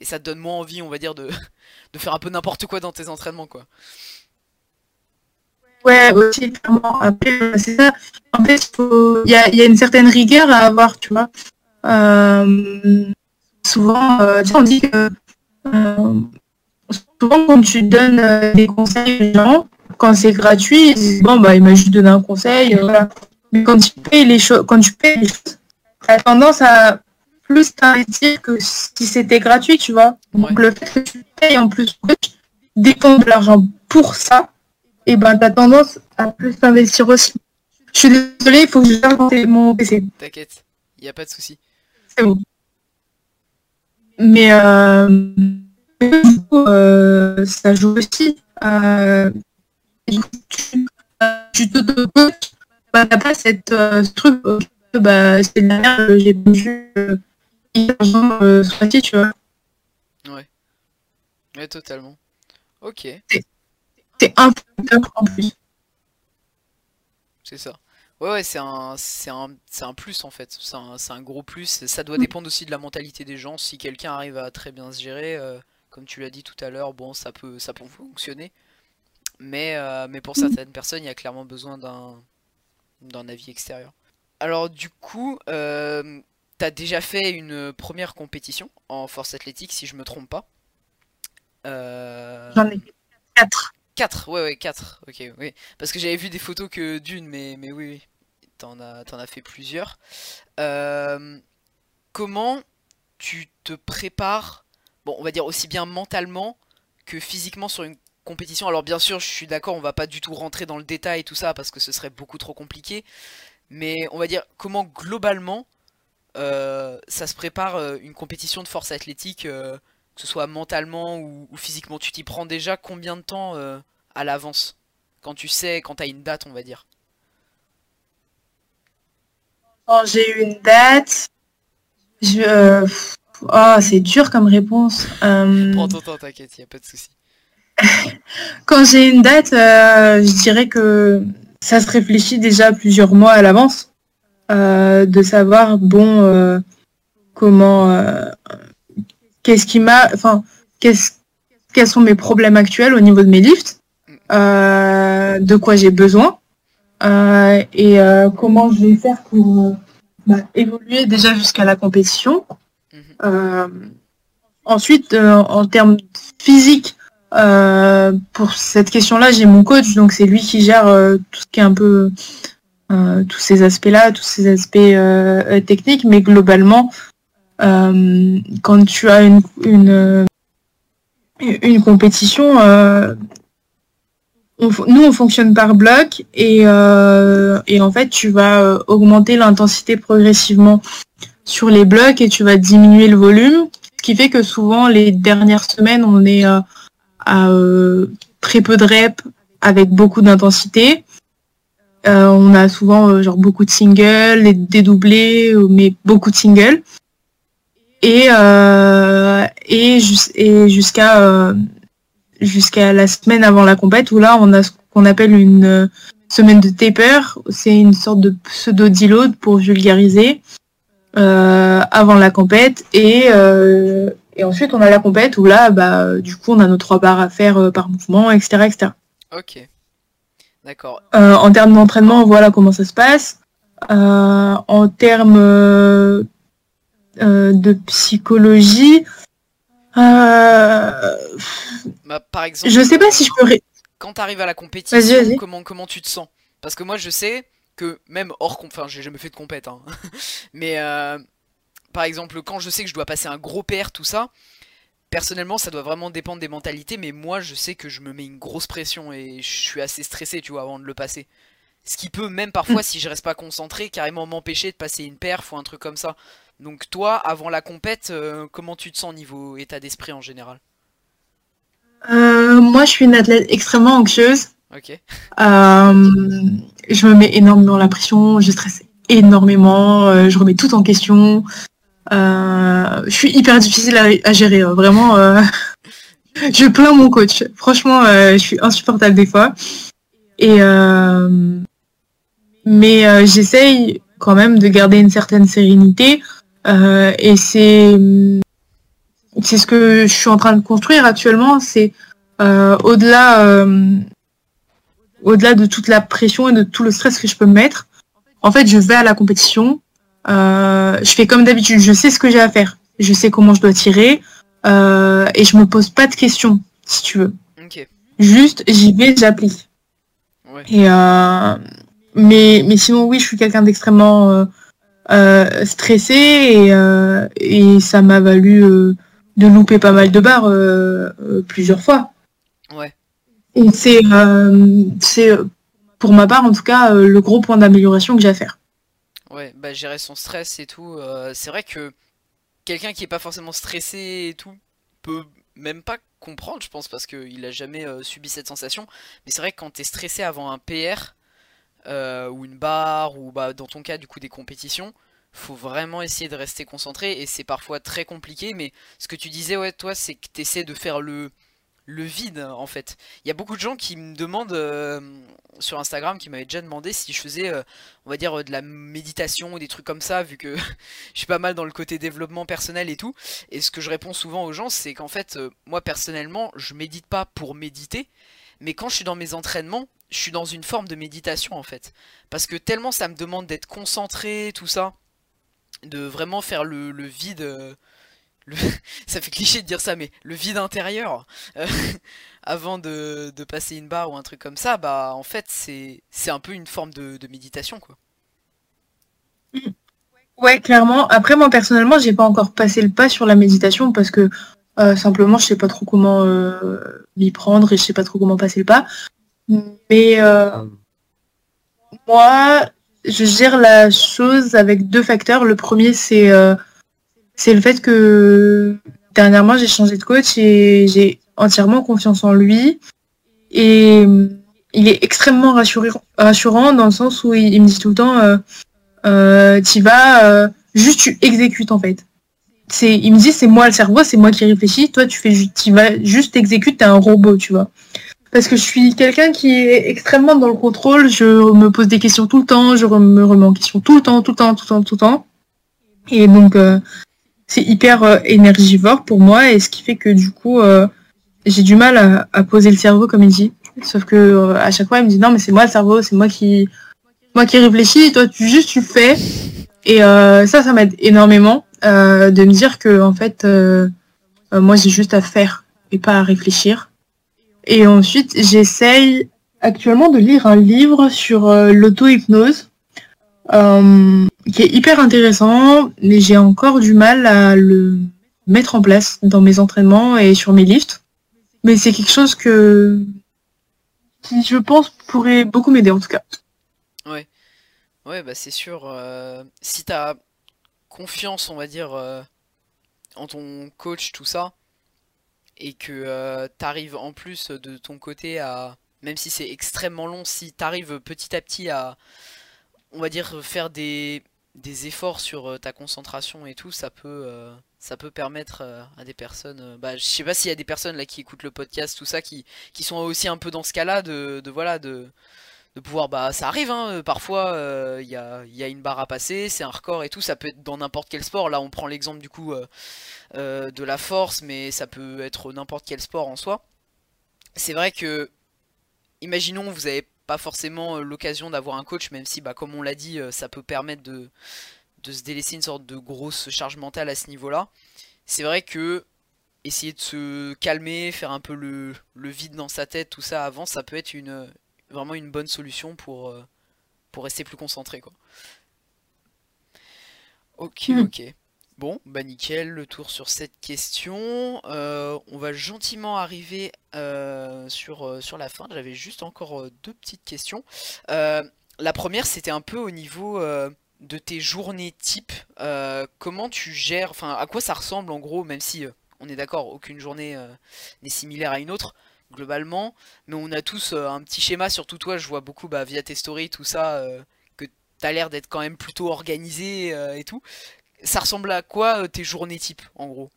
ça te donne moins envie, on va dire, <laughs> de, faire un peu n'importe quoi dans tes entraînements, quoi. Ouais, aussi, clairement. Euh, c'est ça. En fait, il y a, une certaine rigueur à avoir, tu vois. Euh, souvent, euh, on dit que souvent quand tu donnes des conseils aux gens, quand c'est gratuit, ils disent, bon bah il m'a juste donné un conseil, euh, voilà. Mais quand tu payes les choses, quand tu payes les choses, t'as tendance à plus t'investir que si c'était gratuit, tu vois. Donc Ouais. le fait que tu payes en plus dépenses de l'argent pour ça, et ben t'as tendance à plus t'investir aussi. Je suis désolée, il faut que je mon PC. T'inquiète, y a pas de souci. C'est bon. Mais euh, du coup, euh, ça joue aussi. Euh, du coup, tu euh, tu t'auto-coaches, bah, t'as pas cette, euh, ce truc, euh, bah, c'est de la merde, j'ai pas vu euh, euh, mois-ci, tu vois. Ouais, totalement. Ok, C'est un facteur en plus. c'est ça. Ouais, ouais, c'est un, c'est un, un plus en fait. C'est un, un gros plus. Ça doit dépendre aussi de la mentalité des gens. Si quelqu'un arrive à très bien se gérer, euh, comme tu l'as dit tout à l'heure, bon, ça peut, ça peut fonctionner. Mais, euh, mais pour certaines personnes, il y a clairement besoin d'un, avis extérieur. Alors du coup, euh, t'as déjà fait une première compétition en force athlétique, si je me trompe pas. Euh, J'en ai quatre. 4, ouais, ouais, 4. Ok, oui. Parce que j'avais vu des photos que d'une, mais, mais oui, oui. T'en as, as fait plusieurs. Euh, comment tu te prépares, bon, on va dire aussi bien mentalement que physiquement sur une compétition Alors, bien sûr, je suis d'accord, on va pas du tout rentrer dans le détail tout ça parce que ce serait beaucoup trop compliqué. Mais on va dire comment globalement euh, ça se prépare euh, une compétition de force athlétique que ce soit mentalement ou, physiquement, tu t'y prends déjà combien de temps euh, à l'avance? Quand tu sais, quand tu as une date, on va dire. Quand j'ai une date, je... Euh, oh, c'est dur comme réponse. Euh, Prends ton temps, t'inquiète, il a pas de souci. Quand j'ai une date, je dirais que ça se réfléchit déjà plusieurs mois à l'avance. de savoir, bon, comment qu'est-ce qui m'a, enfin, qu'est-ce, quels sont mes problèmes actuels au niveau de mes lifts, euh, de quoi j'ai besoin euh, et euh, comment je vais faire pour bah, évoluer déjà jusqu'à la compétition. Mhm. ensuite, en termes physiques, pour cette question-là, j'ai mon coach, donc c'est lui qui gère tout ce qui est un peu tous ces aspects-là, tous ces aspects techniques, mais globalement, euh, quand tu as une, une, une compétition, euh, nous on fonctionne par bloc et, euh, et en fait tu vas augmenter l'intensité progressivement sur les blocs et tu vas diminuer le volume, ce qui fait que souvent les dernières semaines on est à très peu de reps avec beaucoup d'intensité. on a souvent genre beaucoup de singles, des dédoublés, mais beaucoup de singles. Et euh, et, jusqu'à euh, jusqu'à la semaine avant la compète où là on a ce qu'on appelle une euh, semaine de taper, c'est une sorte de pseudo deload pour vulgariser avant la compète. Et et ensuite on a la compète où là bah du coup on a nos trois barres à faire par mouvement etc etc. Ok. D'accord. en termes d'entraînement, voilà comment ça se passe. en termes euh, de psychologie. Euh, bah, par exemple, je sais pas si je peux. Quand tu arrives à la compétition, comment comment tu te sens? Parce que moi, je sais que même hors enfin, j'ai jamais fait de compète, hein. <laughs> mais euh, par exemple, quand je sais que je dois passer un gros PR, tout ça, personnellement, ça doit vraiment dépendre des mentalités, mais moi, je sais que je me mets une grosse pression et je suis assez stressé, tu vois, avant de le passer. Ce qui peut même parfois, mm. si je reste pas concentré, carrément m'empêcher de passer une perf ou un truc comme ça. Donc toi, avant la compète, euh, comment tu te sens niveau état d'esprit en général? Euh, Moi, je suis une athlète extrêmement anxieuse. Ok. Euh, je me mets énormément la pression, je stresse énormément, je remets tout en question. Je suis hyper difficile à, gérer, hein. vraiment. <laughs> je plains mon coach. Franchement, je suis insupportable des fois. Et mais j'essaye quand même de garder une certaine sérénité euh, et c'est c'est ce que je suis en train de construire actuellement. C'est euh, au-delà euh, au-delà de toute la pression et de tout le stress que je peux me mettre. En fait, je vais à la compétition. Je fais comme d'habitude. Je sais ce que j'ai à faire. Je sais comment je dois tirer et je me pose pas de questions, si tu veux. Juste, j'y vais, j'applique. Et mais mais sinon, oui, je suis quelqu'un d'extrêmement euh, stressé et, euh, et ça m'a valu euh, de louper pas mal de barres plusieurs fois. Ouais. Et c'est, c'est pour ma part en tout cas le gros point d'amélioration que j'ai à faire. Ouais, bah gérer son stress et tout. c'est vrai que quelqu'un qui est pas forcément stressé et tout peut même pas comprendre, je pense, parce qu'il a jamais subi cette sensation. Mais c'est vrai que quand t'es stressé avant un PR, euh, ou une barre, ou bah, dans ton cas du coup des compétitions, faut vraiment essayer de rester concentré et c'est parfois très compliqué. Mais ce que tu disais, ouais, toi, c'est que tu essaies de faire le, le vide en fait. Il y a beaucoup de gens qui me demandent euh, sur Instagram, qui m'avaient déjà demandé si je faisais, euh, on va dire, de la méditation ou des trucs comme ça, vu que <laughs> je suis pas mal dans le côté développement personnel et tout. Et ce que je réponds souvent aux gens, c'est qu'en fait, moi personnellement, je médite pas pour méditer, mais quand je suis dans mes entraînements, je suis dans une forme de méditation en fait. Parce que tellement ça me demande d'être concentré, tout ça, de vraiment faire le, vide, <laughs> ça fait cliché de dire ça, mais le vide intérieur, avant de, passer une barre ou un truc comme ça, bah en fait c'est un peu une forme de, méditation quoi. Ouais, clairement. Après moi personnellement, j'ai pas encore passé le pas sur la méditation parce que euh, simplement je sais pas trop comment euh, m'y prendre et je sais pas trop comment passer le pas. Mais euh, moi, je gère la chose avec deux facteurs. Le premier c'est c'est le fait que dernièrement j'ai changé de coach et j'ai entièrement confiance en lui. Et il est extrêmement rassurant, dans le sens où il, me dit tout le temps, euh, euh, tu vas, euh, juste tu exécutes en fait. C'est, il me dit c'est moi le cerveau, c'est moi qui réfléchis, toi tu fais, tu vas juste exécutes, t'es un robot, tu vois. Parce que je suis quelqu'un qui est extrêmement dans le contrôle, je me pose des questions tout le temps, je me remets en question tout le temps, tout le temps, tout le temps, tout le temps. Et donc c'est hyper énergivore pour moi et ce qui fait que du coup j'ai du mal à, poser le cerveau comme il dit. Sauf que euh, à chaque fois il me dit non mais c'est moi le cerveau, c'est moi qui moi qui réfléchis, toi tu juste tu fais. Et euh, ça ça m'aide énormément euh, de me dire que en fait moi j'ai juste à faire et pas à réfléchir. Et ensuite j'essaye actuellement de lire un livre sur l'auto-hypnose qui est hyper intéressant, mais j'ai encore du mal à le mettre en place dans mes entraînements et sur mes lifts. Mais c'est quelque chose que qui, je pense, pourrait beaucoup m'aider en tout cas. Ouais. Ouais, bah c'est sûr. Euh, si t'as confiance, on va dire, euh, en ton coach, tout ça, et que euh, t'arrives en plus de ton côté à, même si c'est extrêmement long, si t'arrives petit à petit à, on va dire, faire des, des efforts sur ta concentration et tout, ça peut, ça peut permettre euh, à des personnes. Euh, bah, je sais pas s'il y a des personnes là qui écoutent le podcast, tout ça, qui, qui sont aussi un peu dans ce cas-là, de, voilà, de, de pouvoir. Bah, ça arrive, hein, euh, parfois il y, a, y, a, une barre à passer, c'est un record et tout, ça peut être dans n'importe quel sport. Là, on prend l'exemple du coup de la force, mais ça peut être n'importe quel sport en soi. C'est vrai que, imaginons, vous avez pas forcément l'occasion d'avoir un coach, même si, bah, comme on l'a dit, ça peut permettre de de se délaisser une sorte de grosse charge mentale à ce niveau-là. C'est vrai que essayer de se calmer, faire un peu le, vide dans sa tête, tout ça avant, ça peut être une, vraiment une bonne solution pour, euh, pour rester plus concentré. Quoi. Ok, hmm. ok. Bon, bah nickel, le tour sur cette question. Euh, on va gentiment arriver euh, sur, sur la fin. J'avais juste encore deux petites questions. la première, c'était un peu au niveau de tes journées type, euh, comment tu gères, enfin à quoi ça ressemble en gros, même si euh, on est d'accord, aucune journée euh, n'est similaire à une autre globalement, mais on a tous un petit schéma, surtout toi, je vois beaucoup bah, via tes stories, tout ça, que t'as l'air d'être quand même plutôt organisé et tout. Ça ressemble à quoi tes journées type en gros?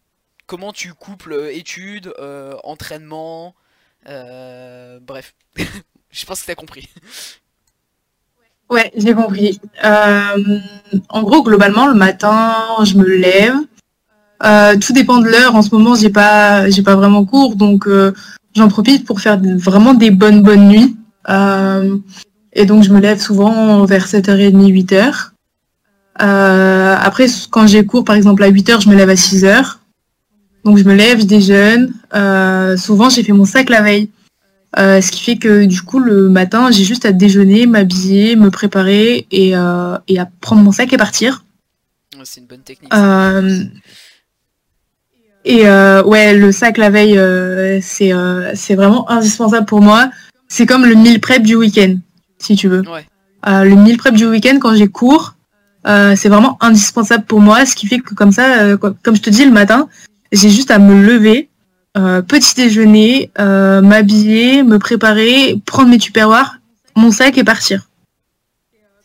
Comment tu couples études, entraînement, bref, <laughs> je pense que t'as compris. Ouais, j'ai compris. Euh, en gros, globalement, le matin, je me lève. Euh, tout dépend de l'heure. En ce moment, j'ai pas, j'ai pas vraiment cours, donc euh, j'en profite pour faire vraiment des bonnes bonnes nuits. et donc, je me lève souvent vers 7h30, 8h. après, quand j'ai cours, par exemple à 8h, je me lève à 6h. Donc, je me lève, je déjeune. souvent, j'ai fait mon sac la veille. Euh, ce qui fait que du coup le matin j'ai juste à déjeuner, m'habiller, me préparer et, euh, et, à prendre mon sac et partir. C'est une bonne technique. Euh, et ouais, le sac la veille, c'est c'est vraiment indispensable pour moi. C'est comme le meal prep du week-end, si tu veux. le meal prep du week-end quand j'ai cours, c'est vraiment indispensable pour moi. Ce qui fait que comme ça, comme je te dis le matin, j'ai juste à me lever, euh, petit déjeuner, euh, m'habiller, me préparer, prendre mes tupperwares, mon sac et partir.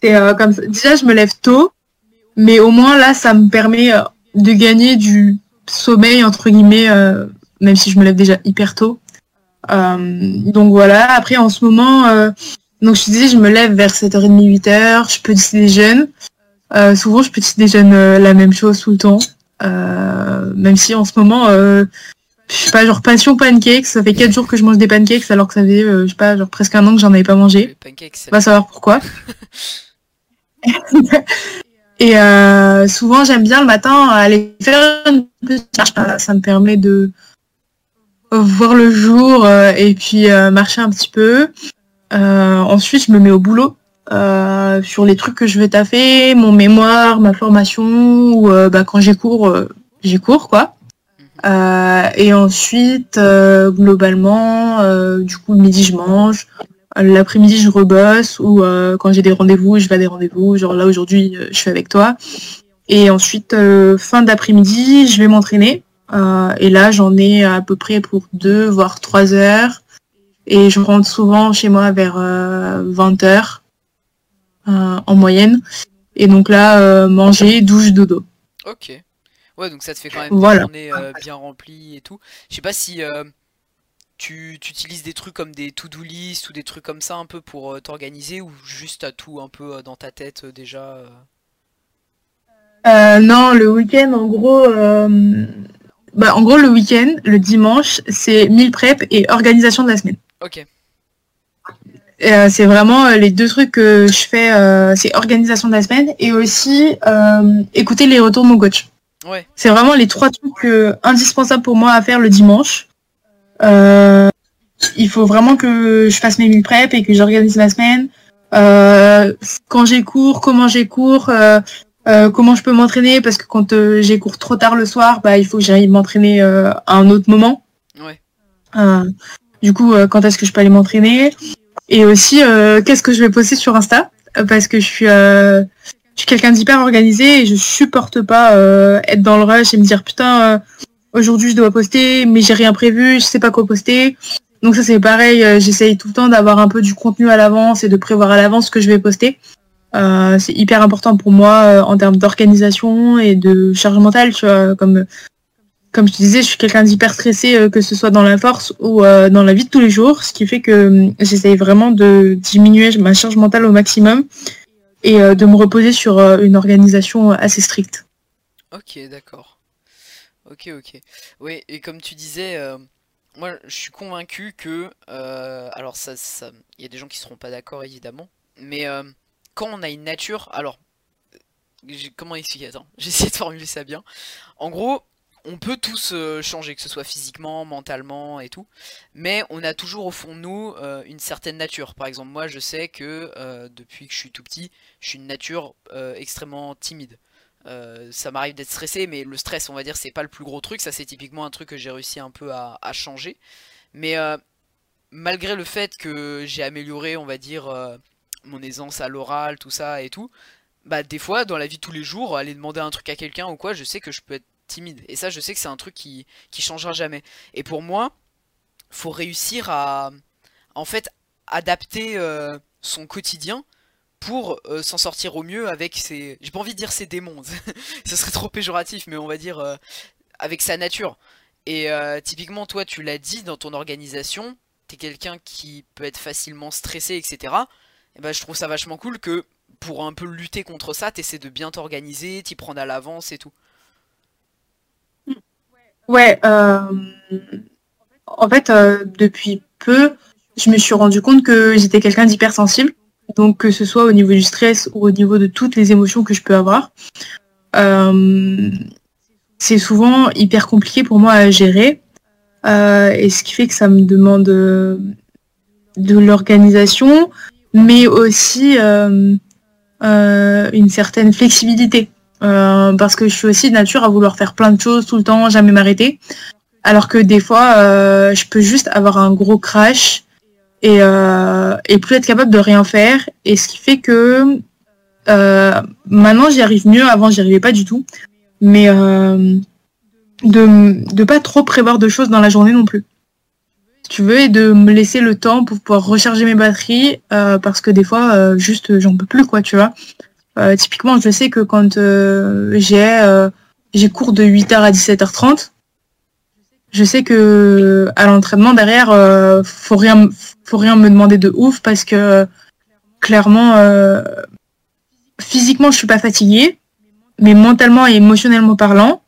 C'est euh, comme ça. Déjà, je me lève tôt, mais au moins là, ça me permet de gagner du sommeil entre guillemets, même si je me lève déjà hyper tôt. donc voilà. Après, en ce moment, donc je te disais, je me lève vers 7h30, 8h, je petit déjeune. souvent, je petit déjeune la même chose tout le temps. même si en ce moment, je sais pas, genre passion pancakes, ça fait 4 jours que je mange des pancakes alors que ça fait, euh, je sais pas, genre presque un an que j'en avais pas mangé. Va savoir pourquoi. <laughs> Et souvent, j'aime bien le matin aller faire une petite marche. Ça me permet de voir le jour et puis marcher un petit peu. ensuite, je me mets au boulot. sur les trucs que je veux taffer, mon mémoire, ma formation, ou bah, quand j'ai cours, j'ai cours quoi. Euh, et ensuite, euh, globalement, euh, du coup, le midi, je mange. L'après-midi, je rebosse ou quand j'ai des rendez-vous, je vais à des rendez-vous. Genre là, aujourd'hui, je suis avec toi. Et ensuite, fin d'après-midi, je vais m'entraîner. et là, j'en ai à peu près pour deux, voire trois heures. Et je rentre souvent chez moi vers 20 heures en moyenne. Et donc là, manger, douche, dodo. Ok. Ouais, donc ça te fait quand même une journée euh, bien remplie et tout. Je sais pas si euh, tu, utilises des trucs comme des to-do list ou des trucs comme ça un peu pour euh, t'organiser ou juste à tout un peu dans ta tête déjà Non, le week-end en gros. Bah, en gros, le week-end, le dimanche, c'est mille prep et organisation de la semaine. Ok. c'est vraiment les deux trucs que je fais, c'est organisation de la semaine et aussi écouter les retours de mon coach. C'est vraiment les trois trucs euh, indispensables pour moi à faire le dimanche. Euh, il faut vraiment que je fasse mes mille prep et que j'organise ma semaine. Euh, quand j'ai cours, comment j'ai cours, comment je peux m'entraîner parce que quand j'ai cours trop tard le soir, bah il faut que j'aille m'entraîner à un autre moment. du coup, quand est-ce que je peux aller m'entraîner? Et aussi, qu'est-ce que je vais poster sur Insta? Parce que je suis je suis quelqu'un d'hyper organisé et je supporte pas euh, être dans le rush et me dire putain euh, aujourd'hui je dois poster mais j'ai rien prévu, je sais pas quoi poster. Donc ça c'est pareil, euh, j'essaye tout le temps d'avoir un peu du contenu à l'avance et de prévoir à l'avance ce que je vais poster. c'est hyper important pour moi en termes d'organisation et de charge mentale, tu vois, comme comme je te disais, je suis quelqu'un d'hyper stressé, que ce soit dans la force ou dans la vie de tous les jours, ce qui fait que j'essaye vraiment de diminuer ma charge mentale au maximum et euh, de me reposer sur euh, une organisation assez stricte. Ok, d'accord. Ok, ok. Oui, et comme tu disais, euh, moi je suis convaincu que. alors, ça, ça. Il y a des gens qui seront pas d'accord évidemment, mais quand on a une nature. Alors, comment expliquer Attends, <laughs> j'essaie de formuler ça bien. En gros, on peut tous euh, changer, que ce soit physiquement, mentalement et tout, mais on a toujours au fond de nous euh, une certaine nature. Par exemple, moi je sais que euh, depuis que je suis tout petit, je suis une nature extrêmement timide. ça m'arrive d'être stressé, mais le stress, on va dire, c'est pas le plus gros truc. Ça, c'est typiquement un truc que j'ai réussi un peu à, changer. Mais malgré le fait que j'ai amélioré, on va dire, mon aisance à l'oral, tout ça et tout, bah des fois, dans la vie de tous les jours, aller demander un truc à quelqu'un ou quoi, je sais que je peux être timide. Et ça, je sais que c'est un truc qui, qui changera jamais. Et pour moi, faut réussir à, en fait, adapter euh, son quotidien pour euh, s'en sortir au mieux avec ses... J'ai pas envie de dire ses démons, <laughs> ce serait trop péjoratif, mais on va dire euh, avec sa nature. Et typiquement, toi, tu l'as dit dans ton organisation, t'es quelqu'un qui peut être facilement stressé, etc. Et ben, je trouve ça vachement cool que pour un peu lutter contre ça, t'essaies de bien t'organiser, t'y prendre à l'avance et tout. Ouais, euh, en fait, euh, depuis peu, je me suis rendu compte que j'étais quelqu'un d'hypersensible. Donc, que ce soit au niveau du stress ou au niveau de toutes les émotions que je peux avoir, euh, c'est souvent hyper compliqué pour moi à gérer. et ce qui fait que ça me demande de l'organisation, mais aussi une certaine flexibilité. Euh, parce que je suis aussi de nature à vouloir faire plein de choses tout le temps, jamais m'arrêter. Alors que des fois, euh, je peux juste avoir un gros crash et, euh, et plus être capable de rien faire. Et ce qui fait que maintenant j'y arrive mieux, avant j'y arrivais pas du tout. Mais de ne pas trop prévoir de choses dans la journée non plus. Si tu veux, et de me laisser le temps pour pouvoir recharger mes batteries, parce que des fois, juste j'en peux plus, quoi, tu vois. Euh, typiquement, je sais que quand euh, j'ai euh, j'ai cours de 8h à 17h30, je sais que à l'entraînement derrière, faut rien faut rien me demander de ouf parce que clairement, physiquement, je suis pas fatiguée, mais mentalement et émotionnellement parlant,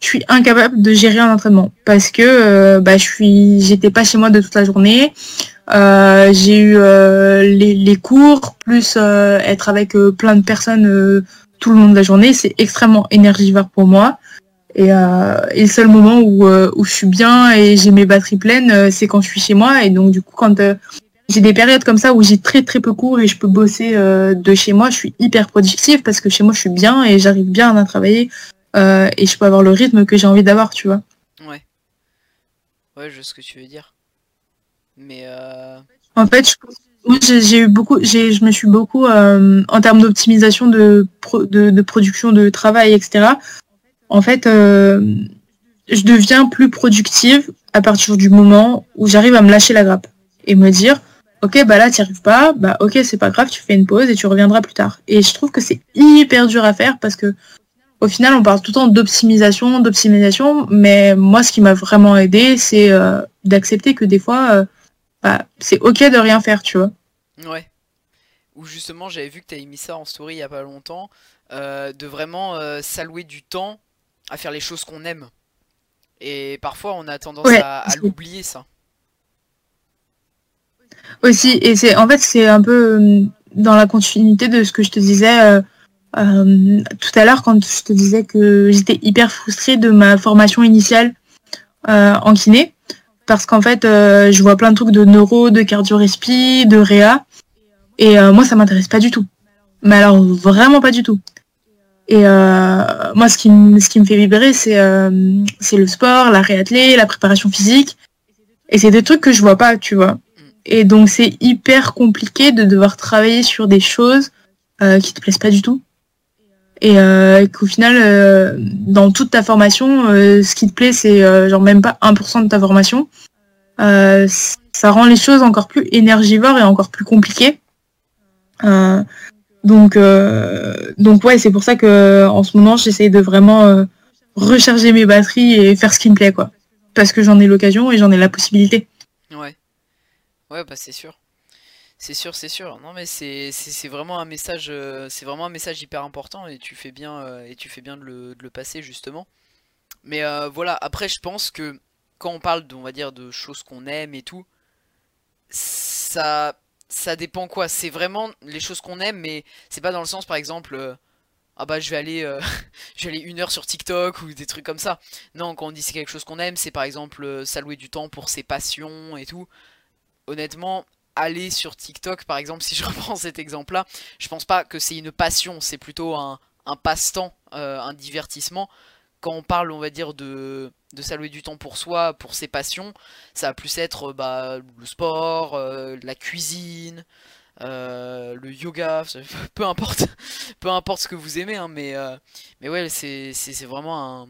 je suis incapable de gérer un entraînement parce que bah, je suis j'étais pas chez moi de toute la journée. euh, j'ai eu euh, les, cours, plus euh, être avec plein de personnes tout le long de la journée. C'est extrêmement énergivore pour moi. Et, le seul moment où, où, je suis bien et j'ai mes batteries pleines, c'est quand je suis chez moi. Et donc, du coup, quand j'ai des périodes comme ça où j'ai très très peu cours et je peux bosser de chez moi, je suis hyper productive parce que chez moi, je suis bien et j'arrive bien à travailler et je peux avoir le rythme que j'ai envie d'avoir, tu vois. Ouais. Ouais, je sais ce que tu veux dire. Mais euh... En fait, j'ai eu beaucoup, je me suis beaucoup, euh, en termes d'optimisation de, de, production de travail, etc. En fait, euh, je deviens plus productive à partir du moment où j'arrive à me lâcher la grappe et me dire, ok, bah là, tu arrives pas, bah ok, c'est pas grave, tu fais une pause et tu reviendras plus tard. Et je trouve que c'est hyper dur à faire parce que au final, on parle tout le temps d'optimisation, d'optimisation, mais moi, ce qui m'a vraiment aidé, c'est euh, d'accepter que des fois, bah, c'est ok de rien faire, tu vois. Ouais. Ou justement, j'avais vu que tu avais mis ça en story il y a pas longtemps, euh, de vraiment euh, s'allouer du temps à faire les choses qu'on aime. Et parfois, on a tendance à, l'oublier, ça. Aussi, et c'est en fait, c'est un peu euh, dans la continuité de ce que je te disais tout à l'heure quand je te disais que j'étais hyper frustrée de ma formation initiale en kiné parce qu'en fait, euh, je vois plein de trucs de neuro, de cardio-respi, de réa, et euh, moi, ça m'intéresse pas du tout. Mais alors, vraiment pas du tout. Et euh, moi, ce qui, ce qui me fait vibrer, c'est c'est le sport, la réathlée, la préparation physique. Et c'est des trucs que je vois pas, tu vois. Et donc, c'est hyper compliqué de devoir travailler sur des choses qui te plaisent pas du tout. Et qu'au final, dans toute ta formation, ce qui te plaît, c'est genre même pas 1% de ta formation. Euh, ça rend les choses encore plus énergivores et encore plus compliquées. Euh, donc, euh, donc ouais, c'est pour ça que en ce moment, j'essaye de vraiment recharger mes batteries et faire ce qui me plaît, quoi. Parce que j'en ai l'occasion et j'en ai la possibilité. Ouais. Ouais, bah c'est sûr. C'est sûr, c'est sûr. Non mais c'est vraiment un message, c'est vraiment un message hyper important et tu fais bien bien de le, passer justement. Mais voilà, après je pense que quand on parle, de, on va dire, de choses qu'on aime et tout, ça, ça dépend quoi. C'est vraiment les choses qu'on aime, mais c'est pas dans le sens, par exemple, euh, ah bah je vais aller, euh, <laughs> je vais aller une heure sur TikTok ou des trucs comme ça. Non, quand on dit c'est quelque chose qu'on aime, c'est par exemple euh, s'allouer du temps pour ses passions et tout. Honnêtement, aller sur TikTok, par exemple, si je <laughs> reprends cet exemple-là, je pense pas que c'est une passion, c'est plutôt un, un passe-temps, un divertissement. Quand on parle, on va dire, de, de s'allouer du temps pour soi, pour ses passions, ça va plus être euh, bah, le sport, euh, la cuisine, euh, le yoga, <laughs> peu importe, peu importe ce que vous aimez, hein, mais, mais ouais, c'est vraiment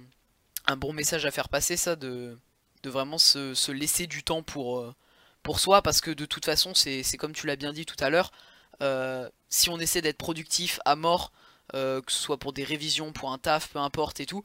un, bon message à faire passer, ça, de, de vraiment se, laisser du temps pour, pour soi, parce que de toute façon, c'est comme tu l'as bien dit tout à l'heure, si on essaie d'être productif à mort, que ce soit pour des révisions, pour un taf, peu importe et tout,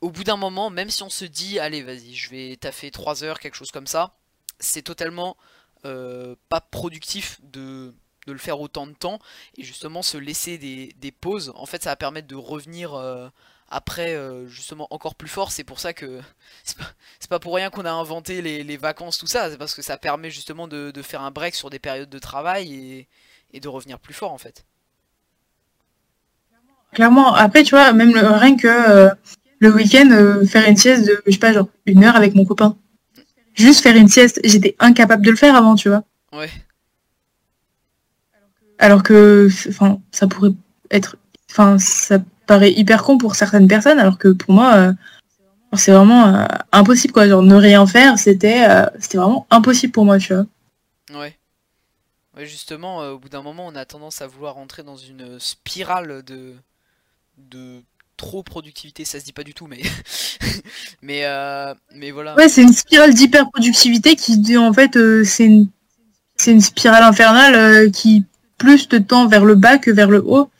au bout d'un moment, même si on se dit, allez, vas-y, je vais taffer 3 heures, quelque chose comme ça, c'est totalement euh, pas productif de, le faire autant de temps. Et justement, se laisser des, pauses, en fait, ça va permettre de revenir euh, après, euh, justement, encore plus fort. C'est pour ça que <laughs> c'est pas, pour rien qu'on a inventé les, vacances, tout ça. C'est parce que ça permet justement de, faire un break sur des périodes de travail et, et de revenir plus fort, en fait. Clairement, après, tu vois, même le, rien que le week-end, euh, faire une sieste de, je sais pas, genre une heure avec mon copain. Juste faire une sieste, j'étais incapable de le faire avant, tu vois. Ouais. Alors que, enfin, ça pourrait être, enfin, ça paraît hyper con pour certaines personnes, alors que pour moi, euh, c'est vraiment euh, impossible, quoi. Genre, ne rien faire, c'était, c'était vraiment impossible pour moi, tu vois. Ouais. Ouais, justement, au bout d'un moment, on a tendance à vouloir rentrer dans une spirale de, de trop productivité, ça se dit pas du tout, mais <laughs> mais euh, mais voilà. Ouais, c'est une spirale d'hyper productivité qui en fait euh, c'est une c'est une spirale infernale euh, qui plus te tend vers le bas que vers le haut.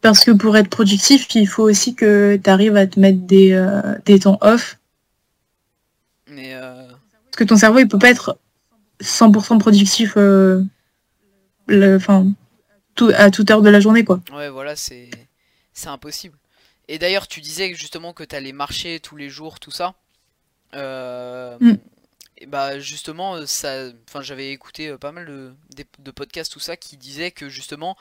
Parce que pour être productif, il faut aussi que tu arrives à te mettre des, des temps off. Mais Parce que ton cerveau, il peut pas être 100% productif tout, à toute heure de la journée, quoi. Ouais, voilà, c'est impossible. Et d'ailleurs, tu disais justement que tu allais marcher tous les jours, tout ça. Euh, mm. Et bah justement, ça, enfin j'avais écouté euh, pas mal de, podcasts tout ça qui disaient que justement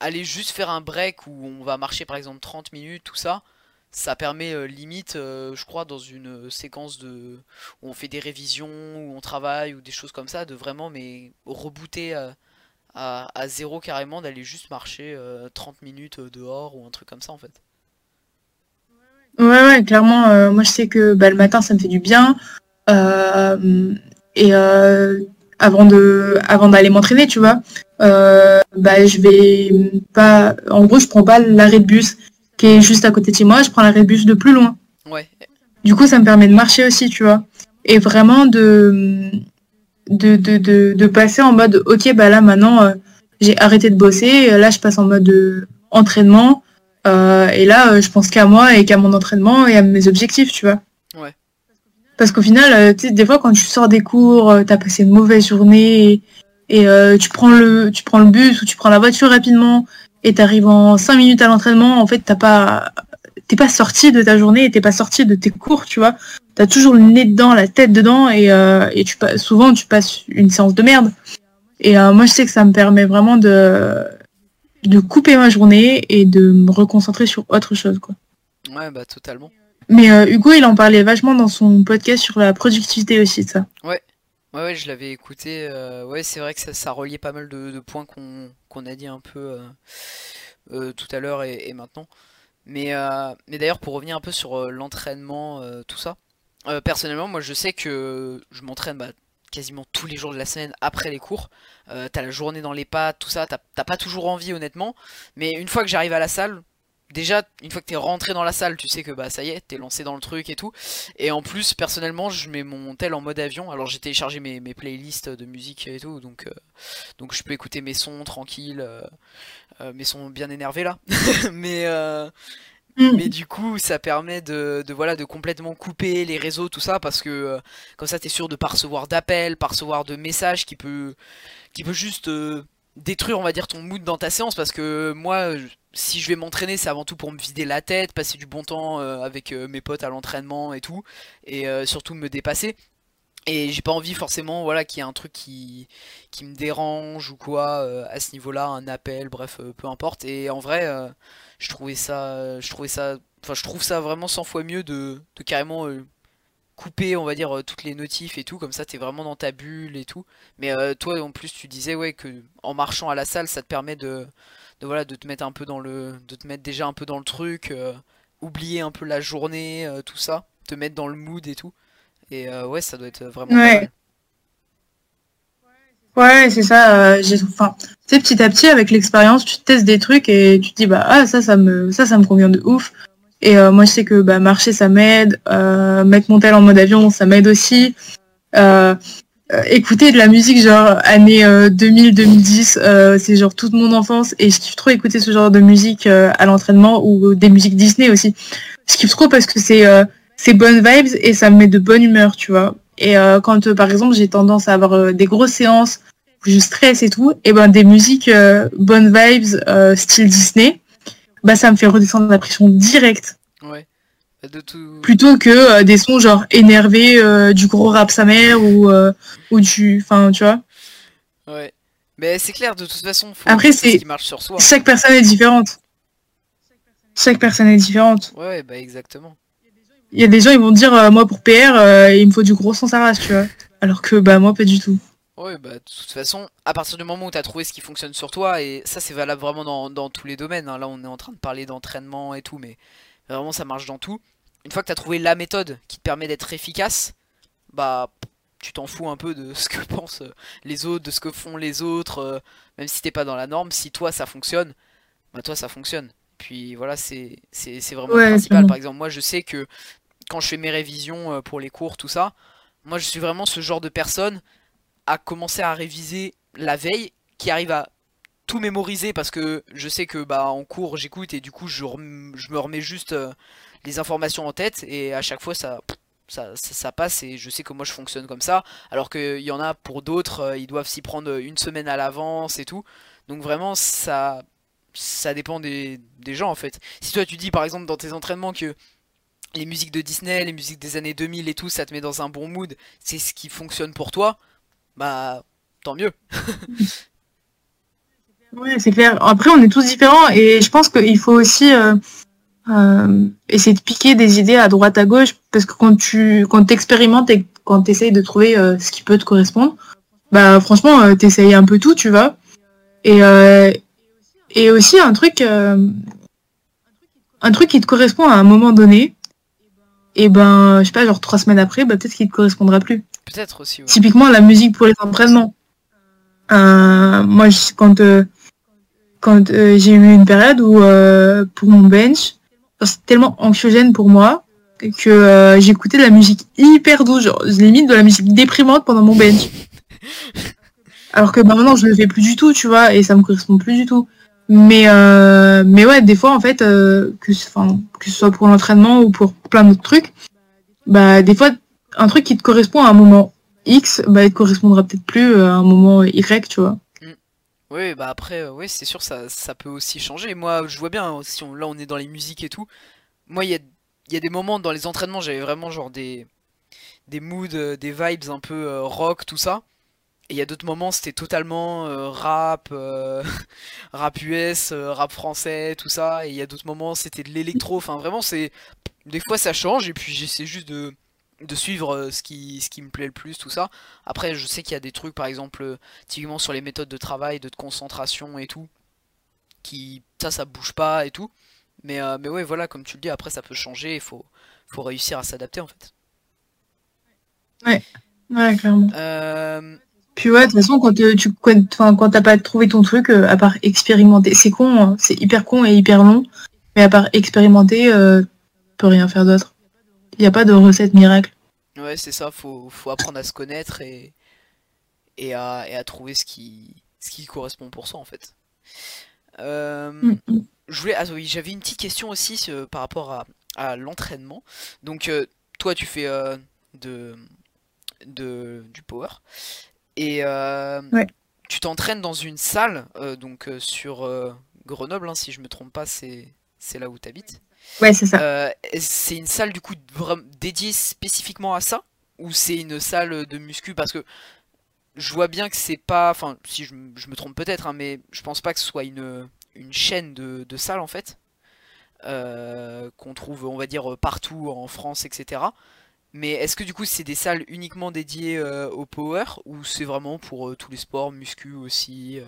aller juste faire un break où on va marcher par exemple 30 minutes, tout ça, ça permet euh, limite, euh, je crois, dans une séquence de où on fait des révisions, où on travaille, ou des choses comme ça, de vraiment mais rebooter à, à, zéro carrément, d'aller juste marcher 30 minutes dehors ou un truc comme ça en fait. Ouais, ouais, clairement, moi je sais que bah, le matin ça me fait du bien. et avant de avant d'aller m'entraîner, tu vois. Euh, bah je vais pas en gros, je prends pas l'arrêt de bus qui est juste à côté de chez moi, je prends l'arrêt de bus de plus loin. Ouais. Du coup, ça me permet de marcher aussi, tu vois. Et vraiment de de, de, de, de passer en mode OK, bah là maintenant euh, j'ai arrêté de bosser, là je passe en mode euh, entraînement et là je pense qu'à moi et qu'à mon entraînement et à mes objectifs, tu vois. Parce qu'au final, euh, tu sais, des fois, quand tu sors des cours, euh, tu as passé une mauvaise journée et, euh, tu, prends le, bus ou tu prends la voiture rapidement et tu arrives en 5 minutes à l'entraînement, en fait, t'as pas, t'es pas sorti de ta journée et t'es pas sorti de tes cours, tu vois. Tu as toujours le nez dedans, la tête dedans et, tu, souvent, tu passes une séance de merde. Et moi, je sais que ça me permet vraiment de, de couper ma journée et de me reconcentrer sur autre chose, quoi. Ouais, bah, totalement. Mais euh, Hugo, il en parlait vachement dans son podcast sur la productivité aussi, ça. Ouais, ouais, ouais je l'avais écouté. Euh, ouais, c'est vrai que ça, ça, reliait pas mal de, points qu'on a dit un peu euh, tout à l'heure et, maintenant. Mais, mais d'ailleurs, pour revenir un peu sur l'entraînement, tout ça, personnellement, moi je sais que je m'entraîne bah, quasiment tous les jours de la semaine après les cours. t'as la journée dans les pattes, tout ça, t'as pas toujours envie honnêtement. Mais une fois que j'arrive à la salle, déjà une fois que t'es rentré dans la salle tu sais que bah ça y est t'es lancé dans le truc et tout. Et en plus personnellement je mets mon tel en mode avion. Alors j'ai téléchargé mes, playlists de musique et tout donc euh, donc je peux écouter mes sons tranquilles euh, euh, mes sons bien énervés là. <laughs> Mais mm. mais du coup ça permet de, voilà de complètement couper les réseaux tout ça parce que comme ça t'es sûr de pas recevoir d'appels pas recevoir de messages qui peut qui peut juste détruire on va dire ton mood dans ta séance. Parce que moi si je vais m'entraîner, c'est avant tout pour me vider la tête, passer du bon temps euh, avec euh, mes potes à l'entraînement et tout, et euh, surtout me dépasser. Et j'ai pas envie forcément voilà, qu'il y ait un truc qui, qui me dérange ou quoi à ce niveau-là, un appel, bref, peu importe. Et en vrai, je trouvais ça, je trouvais ça, enfin je trouve ça vraiment 100 fois mieux de, de carrément couper, on va dire, toutes les notifs et tout, comme ça t'es vraiment dans ta bulle et tout. Mais toi en plus tu disais ouais que en marchant à la salle ça te permet de de voilà de te mettre un peu dans le de te mettre déjà un peu dans le truc euh, oublier un peu la journée euh, tout ça te mettre dans le mood et tout. Et euh, ouais ça doit être vraiment ouais. ouais c'est ça j'ai enfin tu petit à petit avec l'expérience tu testes des trucs et tu te dis bah ah ça ça me ça ça me convient de ouf. Et moi je sais que bah marcher ça m'aide. Mettre mon tel en mode avion ça m'aide aussi. Euh, écouter de la musique genre année 2000-2010, euh, euh, c'est genre toute mon enfance et je kiffe trop écouter ce genre de musique à l'entraînement ou des musiques Disney aussi. Je kiffe trop parce que c'est c'est bonnes vibes et ça me met de bonne humeur, tu vois. Et quand par exemple j'ai tendance à avoir des grosses séances où je stresse et tout, et ben des musiques bonnes vibes style Disney, bah ça me fait redescendre la pression directe. Ouais. Plutôt que euh, des sons genre énervés, euh, du gros rap sa mère ou, euh, ou du. Enfin, tu vois. Ouais. Mais c'est clair, de toute façon, faut Après, c'est. soi. Chaque personne est différente. Chaque personne est différente. Ouais, bah exactement. Il y a des gens, ils vont dire, moi pour PR, il me faut du gros sens à race, tu vois. Alors que, bah, moi, pas du tout. Ouais, bah, de toute façon, à partir du moment où tu as trouvé ce qui fonctionne sur toi, et ça, c'est valable vraiment dans, dans tous les domaines. Hein. Là, on est en train de parler d'entraînement et tout, mais Vraiment, ça marche dans tout. Une fois que tu as trouvé la méthode qui te permet d'être efficace, bah tu t'en fous un peu de ce que <laughs> pensent euh, les autres, de ce que font les autres, euh, même si t'es pas dans la norme, si toi ça fonctionne, bah toi ça fonctionne. Puis voilà, c'est vraiment le principal. Par exemple, moi je sais que quand je fais mes révisions euh, pour les cours, tout ça, moi je suis vraiment ce genre de personne à commencer à réviser la veille, qui arrive à tout mémoriser parce que je sais que bah en cours j'écoute et du coup je, je, me remets juste euh, les informations en tête et à chaque fois ça, ça, ça, passe et je sais que moi je fonctionne comme ça. Alors qu'il y en a pour d'autres euh, ils doivent s'y prendre une semaine à l'avance et tout. Donc vraiment ça ça dépend des, des, gens en fait. Si toi tu dis par exemple dans tes entraînements que les musiques de Disney les musiques des années 2000 et tout ça te met dans un bon mood c'est ce qui fonctionne pour toi bah tant mieux <laughs> Oui, c'est clair. Après, on est tous différents et je pense qu'il faut aussi euh, euh, essayer de piquer des idées à droite à gauche parce que quand tu quand expérimentes et quand tu essayes de trouver euh, ce qui peut te correspondre, bah franchement, tu essayes un peu tout, tu vois. Et, et aussi un truc, un truc qui te correspond à un moment donné, et ben, je sais pas, genre trois semaines après, bah, peut-être qu'il te correspondra plus. Peut-être aussi. Typiquement, la musique pour les entraînements. moi, quand quand euh, j'ai eu une période où euh, pour mon bench, c'était tellement anxiogène pour moi que euh, j'écoutais de la musique hyper douce, genre limite de la musique déprimante pendant mon bench. Alors que bah, maintenant je le fais plus du tout, tu vois, et ça me correspond plus du tout. Mais mais ouais, des fois en fait, que, que ce soit pour l'entraînement ou pour plein d'autres trucs, bah des fois un truc qui te correspond à un moment X, bah il te correspondra peut-être plus à un moment Y, tu vois. Oui, bah après, euh, oui, c'est sûr, ça, ça peut aussi changer. Moi, je vois bien, hein, si on, là on est dans les musiques et tout. Moi, il y a, des moments dans les entraînements, j'avais vraiment genre des, des moods, euh, des vibes un peu euh, rock, tout ça. Et il y a d'autres moments, c'était totalement rap, <laughs> rap US, rap français, tout ça. Et il y a d'autres moments, c'était de l'électro. Enfin, vraiment, c'est. Des fois, ça change, et puis j'essaie juste de de suivre euh, ce qui, ce qui me plaît le plus, tout ça. Après, je sais qu'il y a des trucs, par exemple, euh, typiquement sur les méthodes de travail, de concentration et tout, qui, ça, ça bouge pas et tout. Mais, euh, mais ouais, voilà, comme tu le dis, après, ça peut changer, il faut, faut réussir à s'adapter, en fait. Ouais, ouais, clairement. Puis ouais, de toute façon, quand tu quand t'as pas trouvé ton truc, à part expérimenter, c'est con, hein, c'est hyper con et hyper long, mais à part expérimenter, euh, peut rien faire d'autre. Il n'y a pas de recette miracle. Ouais, c'est ça, faut, faut apprendre à se connaître et, et, à, et à trouver ce qui, ce qui correspond pour soi en fait. Euh, mm, mm. je voulais, ah oui, j'avais une petite question aussi par rapport à, à l'entraînement. Donc, euh, toi, tu fais euh, de, de, du power et tu t'entraînes dans une salle, donc sur Grenoble, hein, si je me trompe pas, c'est là où tu habites. Ouais, c'est ça. Euh, c'est une salle du coup dédiée spécifiquement à ça Ou c'est une salle de muscu? Parce que je vois bien que c'est pas. Enfin, si je, me trompe peut-être, hein, mais je pense pas que ce soit une, une chaîne de, de salles en fait. Euh, qu'on trouve, on va dire, partout en France, etc. Mais est-ce que du coup c'est des salles uniquement dédiées euh, au power ou c'est vraiment pour tous les sports, muscu aussi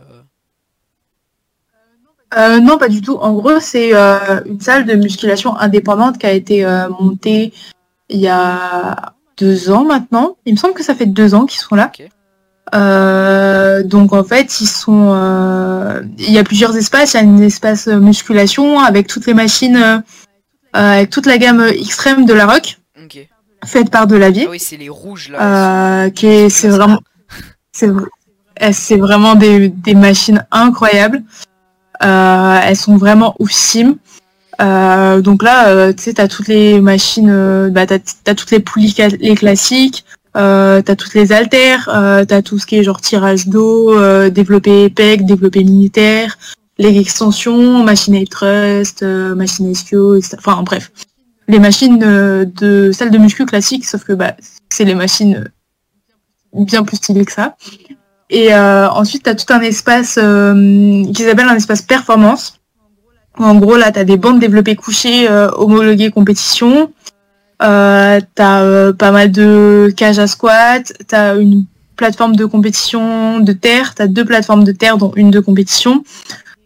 euh, non, pas du tout. En gros, c'est euh, une salle de musculation indépendante qui a été euh, montée il y a deux ans maintenant. Il me semble que ça fait deux ans qu'ils sont là. donc en fait, ils sont. il y a plusieurs espaces. Il y a un espace musculation avec toutes les machines, avec toute la gamme extrême de la rock, faite par de la vie. Ah oui, c'est les rouges là. qui c'est vraiment, c'est vraiment des, des machines incroyables. Euh, elles sont vraiment oufissimes. Euh, donc là, euh, tu sais, t'as toutes les machines, bah, t'as as toutes les poulies les classiques, euh, t'as toutes les haltères, euh, t'as tout ce qui est genre tirage d'eau, euh, développé PEC, développé militaire, les extensions, machine à trust, machine ischio, etc. Enfin bref, les machines de salle de muscu classique, sauf que bah, c'est les machines bien plus stylées que ça. Et euh, ensuite, tu as tout un espace euh, qui s'appelle un espace performance. En gros, là, tu as des bandes développées couchées euh, homologuées compétition. Euh, tu as pas mal de cages à squat. Tu as une plateforme de compétition de terre. Tu as deux plateformes de terre, dont une de compétition.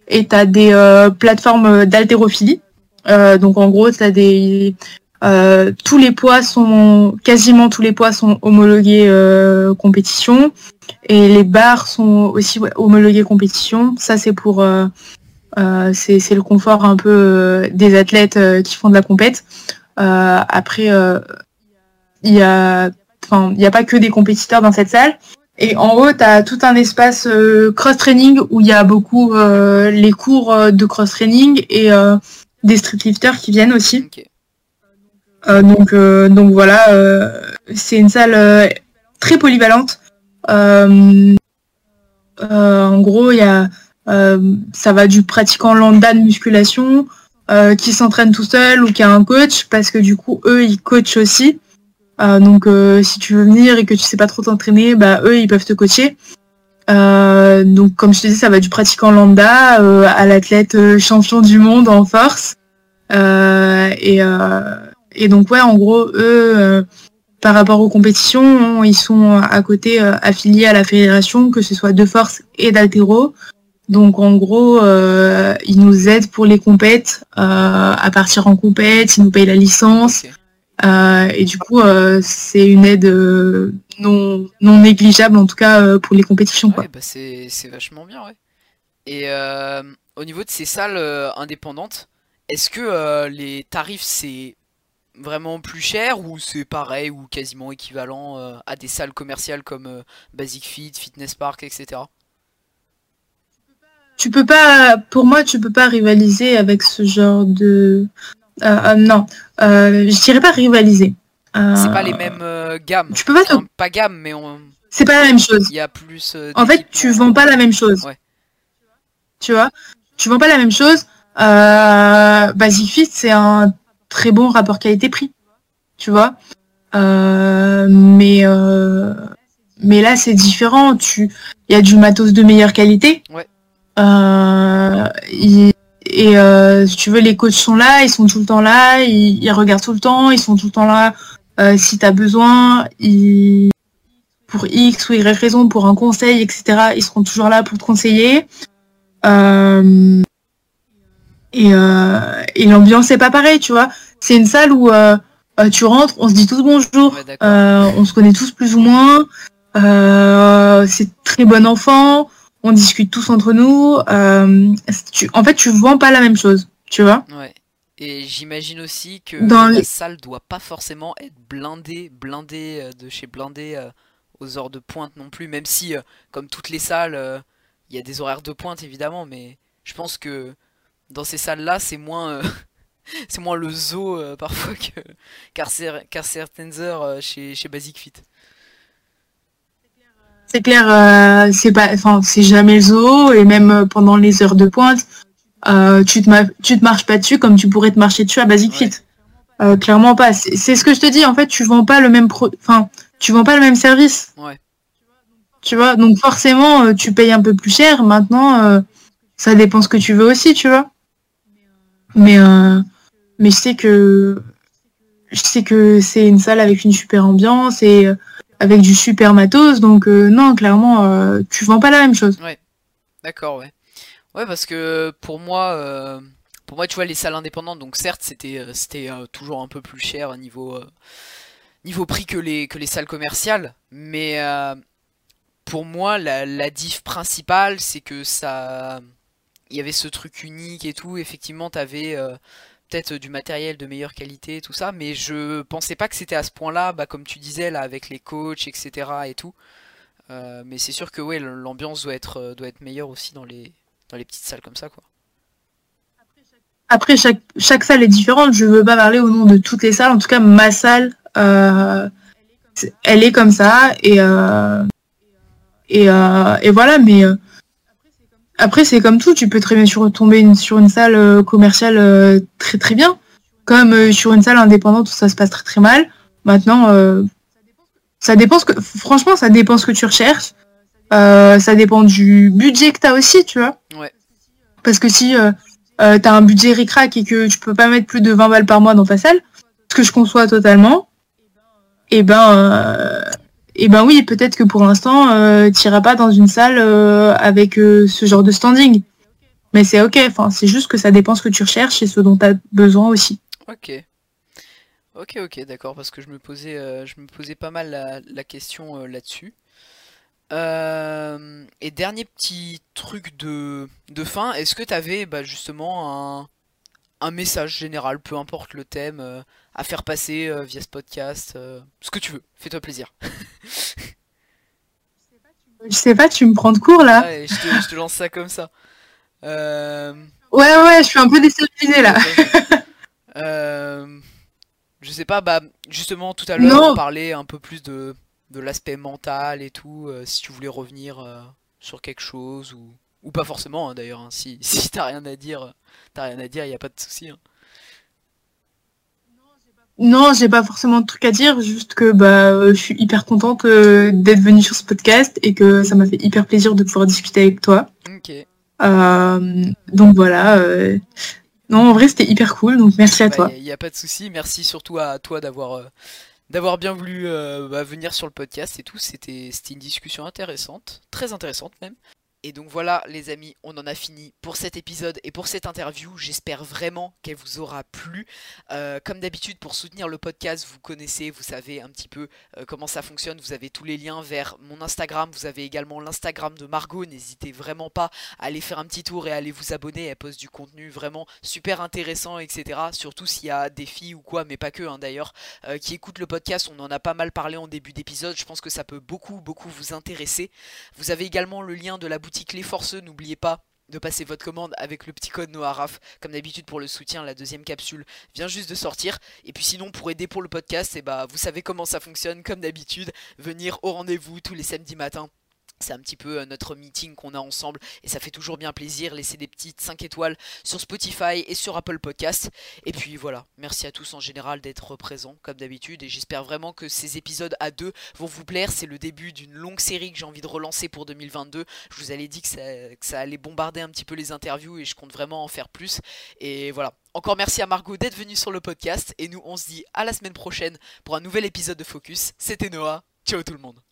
Et tu as des plateformes d'haltérophilie. donc, en gros, tu as des... tous les poids sont quasiment tous les poids sont homologués compétition et les barres sont aussi homologuées compétition. Ça, c'est pour euh, euh, c'est le confort un peu euh, des athlètes qui font de la compète. après, il y a enfin il n'y a pas que des compétiteurs dans cette salle. Et en haut, tu as tout un espace cross-training où il y a beaucoup les cours de cross-training et des streetlifters qui viennent aussi. Donc, donc voilà, c'est une salle très polyvalente euh, euh, en gros, y a, euh, ça va du pratiquant lambda de musculation qui s'entraîne tout seul ou qui a un coach, parce que du coup, eux, ils coachent aussi. donc, si tu veux venir et que tu sais pas trop t'entraîner, bah eux, ils peuvent te coacher. donc, comme je te dis, ça va du pratiquant lambda à l'athlète champion du monde en force. Et donc, ouais, en gros, eux, par rapport aux compétitions, ils sont à côté affiliés à la fédération, que ce soit de force et d'altéro. Donc en gros, euh, ils nous aident pour les compètes, euh, à partir en compète, ils nous payent la licence. Euh, et du coup, euh, c'est une aide euh, non, non négligeable, en tout cas euh, pour les compétitions. Ouais, bah c'est vachement bien, ouais. Et au niveau de ces salles indépendantes, est-ce que les tarifs c'est vraiment plus cher ou c'est pareil ou quasiment équivalent à des salles commerciales comme Basic Fit, Fitness Park, etc tu peux pas, pour moi, tu peux pas rivaliser avec ce genre de. Euh, euh, non, euh, je dirais pas rivaliser. c'est pas les mêmes gammes. Tu peux pas. pas gamme, mais on. C'est pas la même chose. Il y a plus. en fait, tu vends pas la même chose. Ouais. Tu vois, tu vends pas la même chose. Basic Fit, c'est un très bon rapport qualité-prix. Tu vois. mais mais là, c'est différent. Tu, il y a du matos de meilleure qualité. Ouais. Euh, et euh, si tu veux, les coachs sont là, ils sont tout le temps là, ils, regardent tout le temps, ils sont tout le temps là. Euh, si tu as besoin, ils, pour X ou Y raison, pour un conseil, etc., ils seront toujours là pour te conseiller. Et, et l'ambiance c'est pas pareil, tu vois. C'est une salle où tu rentres, on se dit tous bonjour, on se connaît tous plus ou moins. c'est très bon enfant on discute tous entre nous. Euh, en fait, tu vends pas la même chose, tu vois. Ouais. Et j'imagine aussi que la salle doit pas forcément être blindée, blindée euh, de chez blindé euh, aux heures de pointe non plus, même si, comme toutes les salles, il y a des horaires de pointe évidemment, mais je pense que dans ces salles-là, c'est moins, <laughs> c'est moins le zoo parfois que qu'à certaines heures chez, chez Basic Fit. C'est clair, euh, c'est pas, enfin, c'est jamais le zoo et même euh, pendant les heures de pointe, euh, tu te tu te marches pas dessus comme tu pourrais te marcher dessus à Basic Fit. clairement pas. C'est ce que je te dis. En fait, tu vends pas le même pro, enfin, tu vends pas le même service. Ouais. Tu vois, donc forcément, tu payes un peu plus cher. Maintenant, ça dépend ce que tu veux aussi, tu vois. Mais mais je sais que je sais que c'est une salle avec une super ambiance et avec du super matos. Donc euh, non, clairement, euh, tu vends pas la même chose. Ouais, d'accord, ouais. Ouais, parce que pour moi, euh, pour moi, tu vois, les salles indépendantes, donc certes, c'était c'était toujours un peu plus cher niveau niveau prix que les que les salles commerciales, mais pour moi, la, la diff principale, c'est que ça, il y avait ce truc unique et tout. Effectivement, t'avais peut-être du matériel de meilleure qualité, tout ça, mais je pensais pas que c'était à ce point-là, bah, comme tu disais, là, avec les coachs, etc. et tout. Euh, mais c'est sûr que ouais, l'ambiance doit être, euh, doit être meilleure aussi dans les, dans les petites salles comme ça, quoi. Après, chaque, chaque salle est différente. Je veux pas parler au nom de toutes les salles. En tout cas, ma salle, euh, elle est comme ça. Et, et, et voilà, mais après, c'est comme tout, tu peux très bien tomber sur une salle euh, commerciale euh, très très bien, comme euh, sur une salle indépendante où ça se passe très très mal. Maintenant, ça dépend ce que, franchement, ça dépend ce que tu recherches. ça dépend du budget que tu as aussi, tu vois. Parce que si tu as un budget ricrac et que tu peux pas mettre plus de 20 balles par mois dans ta salle, ce que je conçois totalement, et eh ben et eh ben oui, peut-être que pour l'instant, euh, tu n'iras pas dans une salle euh, avec euh, ce genre de standing. Mais c'est ok, enfin, c'est juste que ça dépend ce que tu recherches et ce dont tu as besoin aussi. Ok. Ok, ok, d'accord, parce que je me posais, je me posais pas mal la, question là-dessus. et dernier petit truc de, de fin, est-ce que tu avais bah, justement un, un message général, peu importe le thème, euh, à faire passer euh, via ce podcast, euh, ce que tu veux, fais-toi plaisir. <laughs> je sais pas, tu me prends de court là. je, te, lance ça comme ça. Ouais, ouais, je suis un peu déstabilisé là. je sais pas, bah justement tout à l'heure on parlait un peu plus de, de l'aspect mental et tout, si tu voulais revenir sur quelque chose ou, ou pas forcément hein, d'ailleurs, hein, si, <laughs> si t'as rien à dire t'as rien à dire, il a pas de souci. Hein. non, j'ai pas forcément de truc à dire, juste que bah, je suis hyper contente euh, d'être venue sur ce podcast et que ça m'a fait hyper plaisir de pouvoir discuter avec toi. Ok. Euh, donc voilà. euh, Non, en vrai, c'était hyper cool, donc merci à toi. Il n'y a pas de souci. Merci surtout à toi d'avoir euh, d'avoir bien voulu euh, bah, venir sur le podcast et tout. C'était une discussion intéressante, très intéressante même. Et donc voilà les amis, on en a fini pour cet épisode et pour cette interview. J'espère vraiment qu'elle vous aura plu. Euh, comme d'habitude, pour soutenir le podcast, vous connaissez, vous savez un petit peu euh, comment ça fonctionne. Vous avez tous les liens vers mon Instagram. Vous avez également l'Instagram de Margot. N'hésitez vraiment pas à aller faire un petit tour et à aller vous abonner. Elle poste du contenu vraiment super intéressant, etc. Surtout s'il y a des filles ou quoi, mais pas que hein, d'ailleurs, euh, qui écoutent le podcast. On en a pas mal parlé en début d'épisode. Je pense que ça peut beaucoup, beaucoup vous intéresser. Vous avez également le lien de la boutique Les Forceux, n'oubliez pas de passer votre commande avec le petit code NOARAF comme d'habitude pour le soutien la deuxième capsule vient juste de sortir. Et puis sinon pour aider pour le podcast et bah vous savez comment ça fonctionne comme d'habitude venir au rendez-vous tous les samedis matins c'est un petit peu euh, notre meeting qu'on a ensemble et ça fait toujours bien plaisir. Laissez des petites 5 étoiles sur Spotify et sur Apple Podcast. Et puis voilà, merci à tous en général d'être présents comme d'habitude et j'espère vraiment que ces épisodes à deux vont vous plaire. C'est le début d'une longue série que j'ai envie de relancer pour 2022. Je vous avais dit que ça, que ça allait bombarder un petit peu les interviews et je compte vraiment en faire plus. Et voilà, encore merci à Margot d'être venue sur le podcast et nous on se dit à la semaine prochaine pour un nouvel épisode de Focus. C'était Noah. Ciao tout le monde.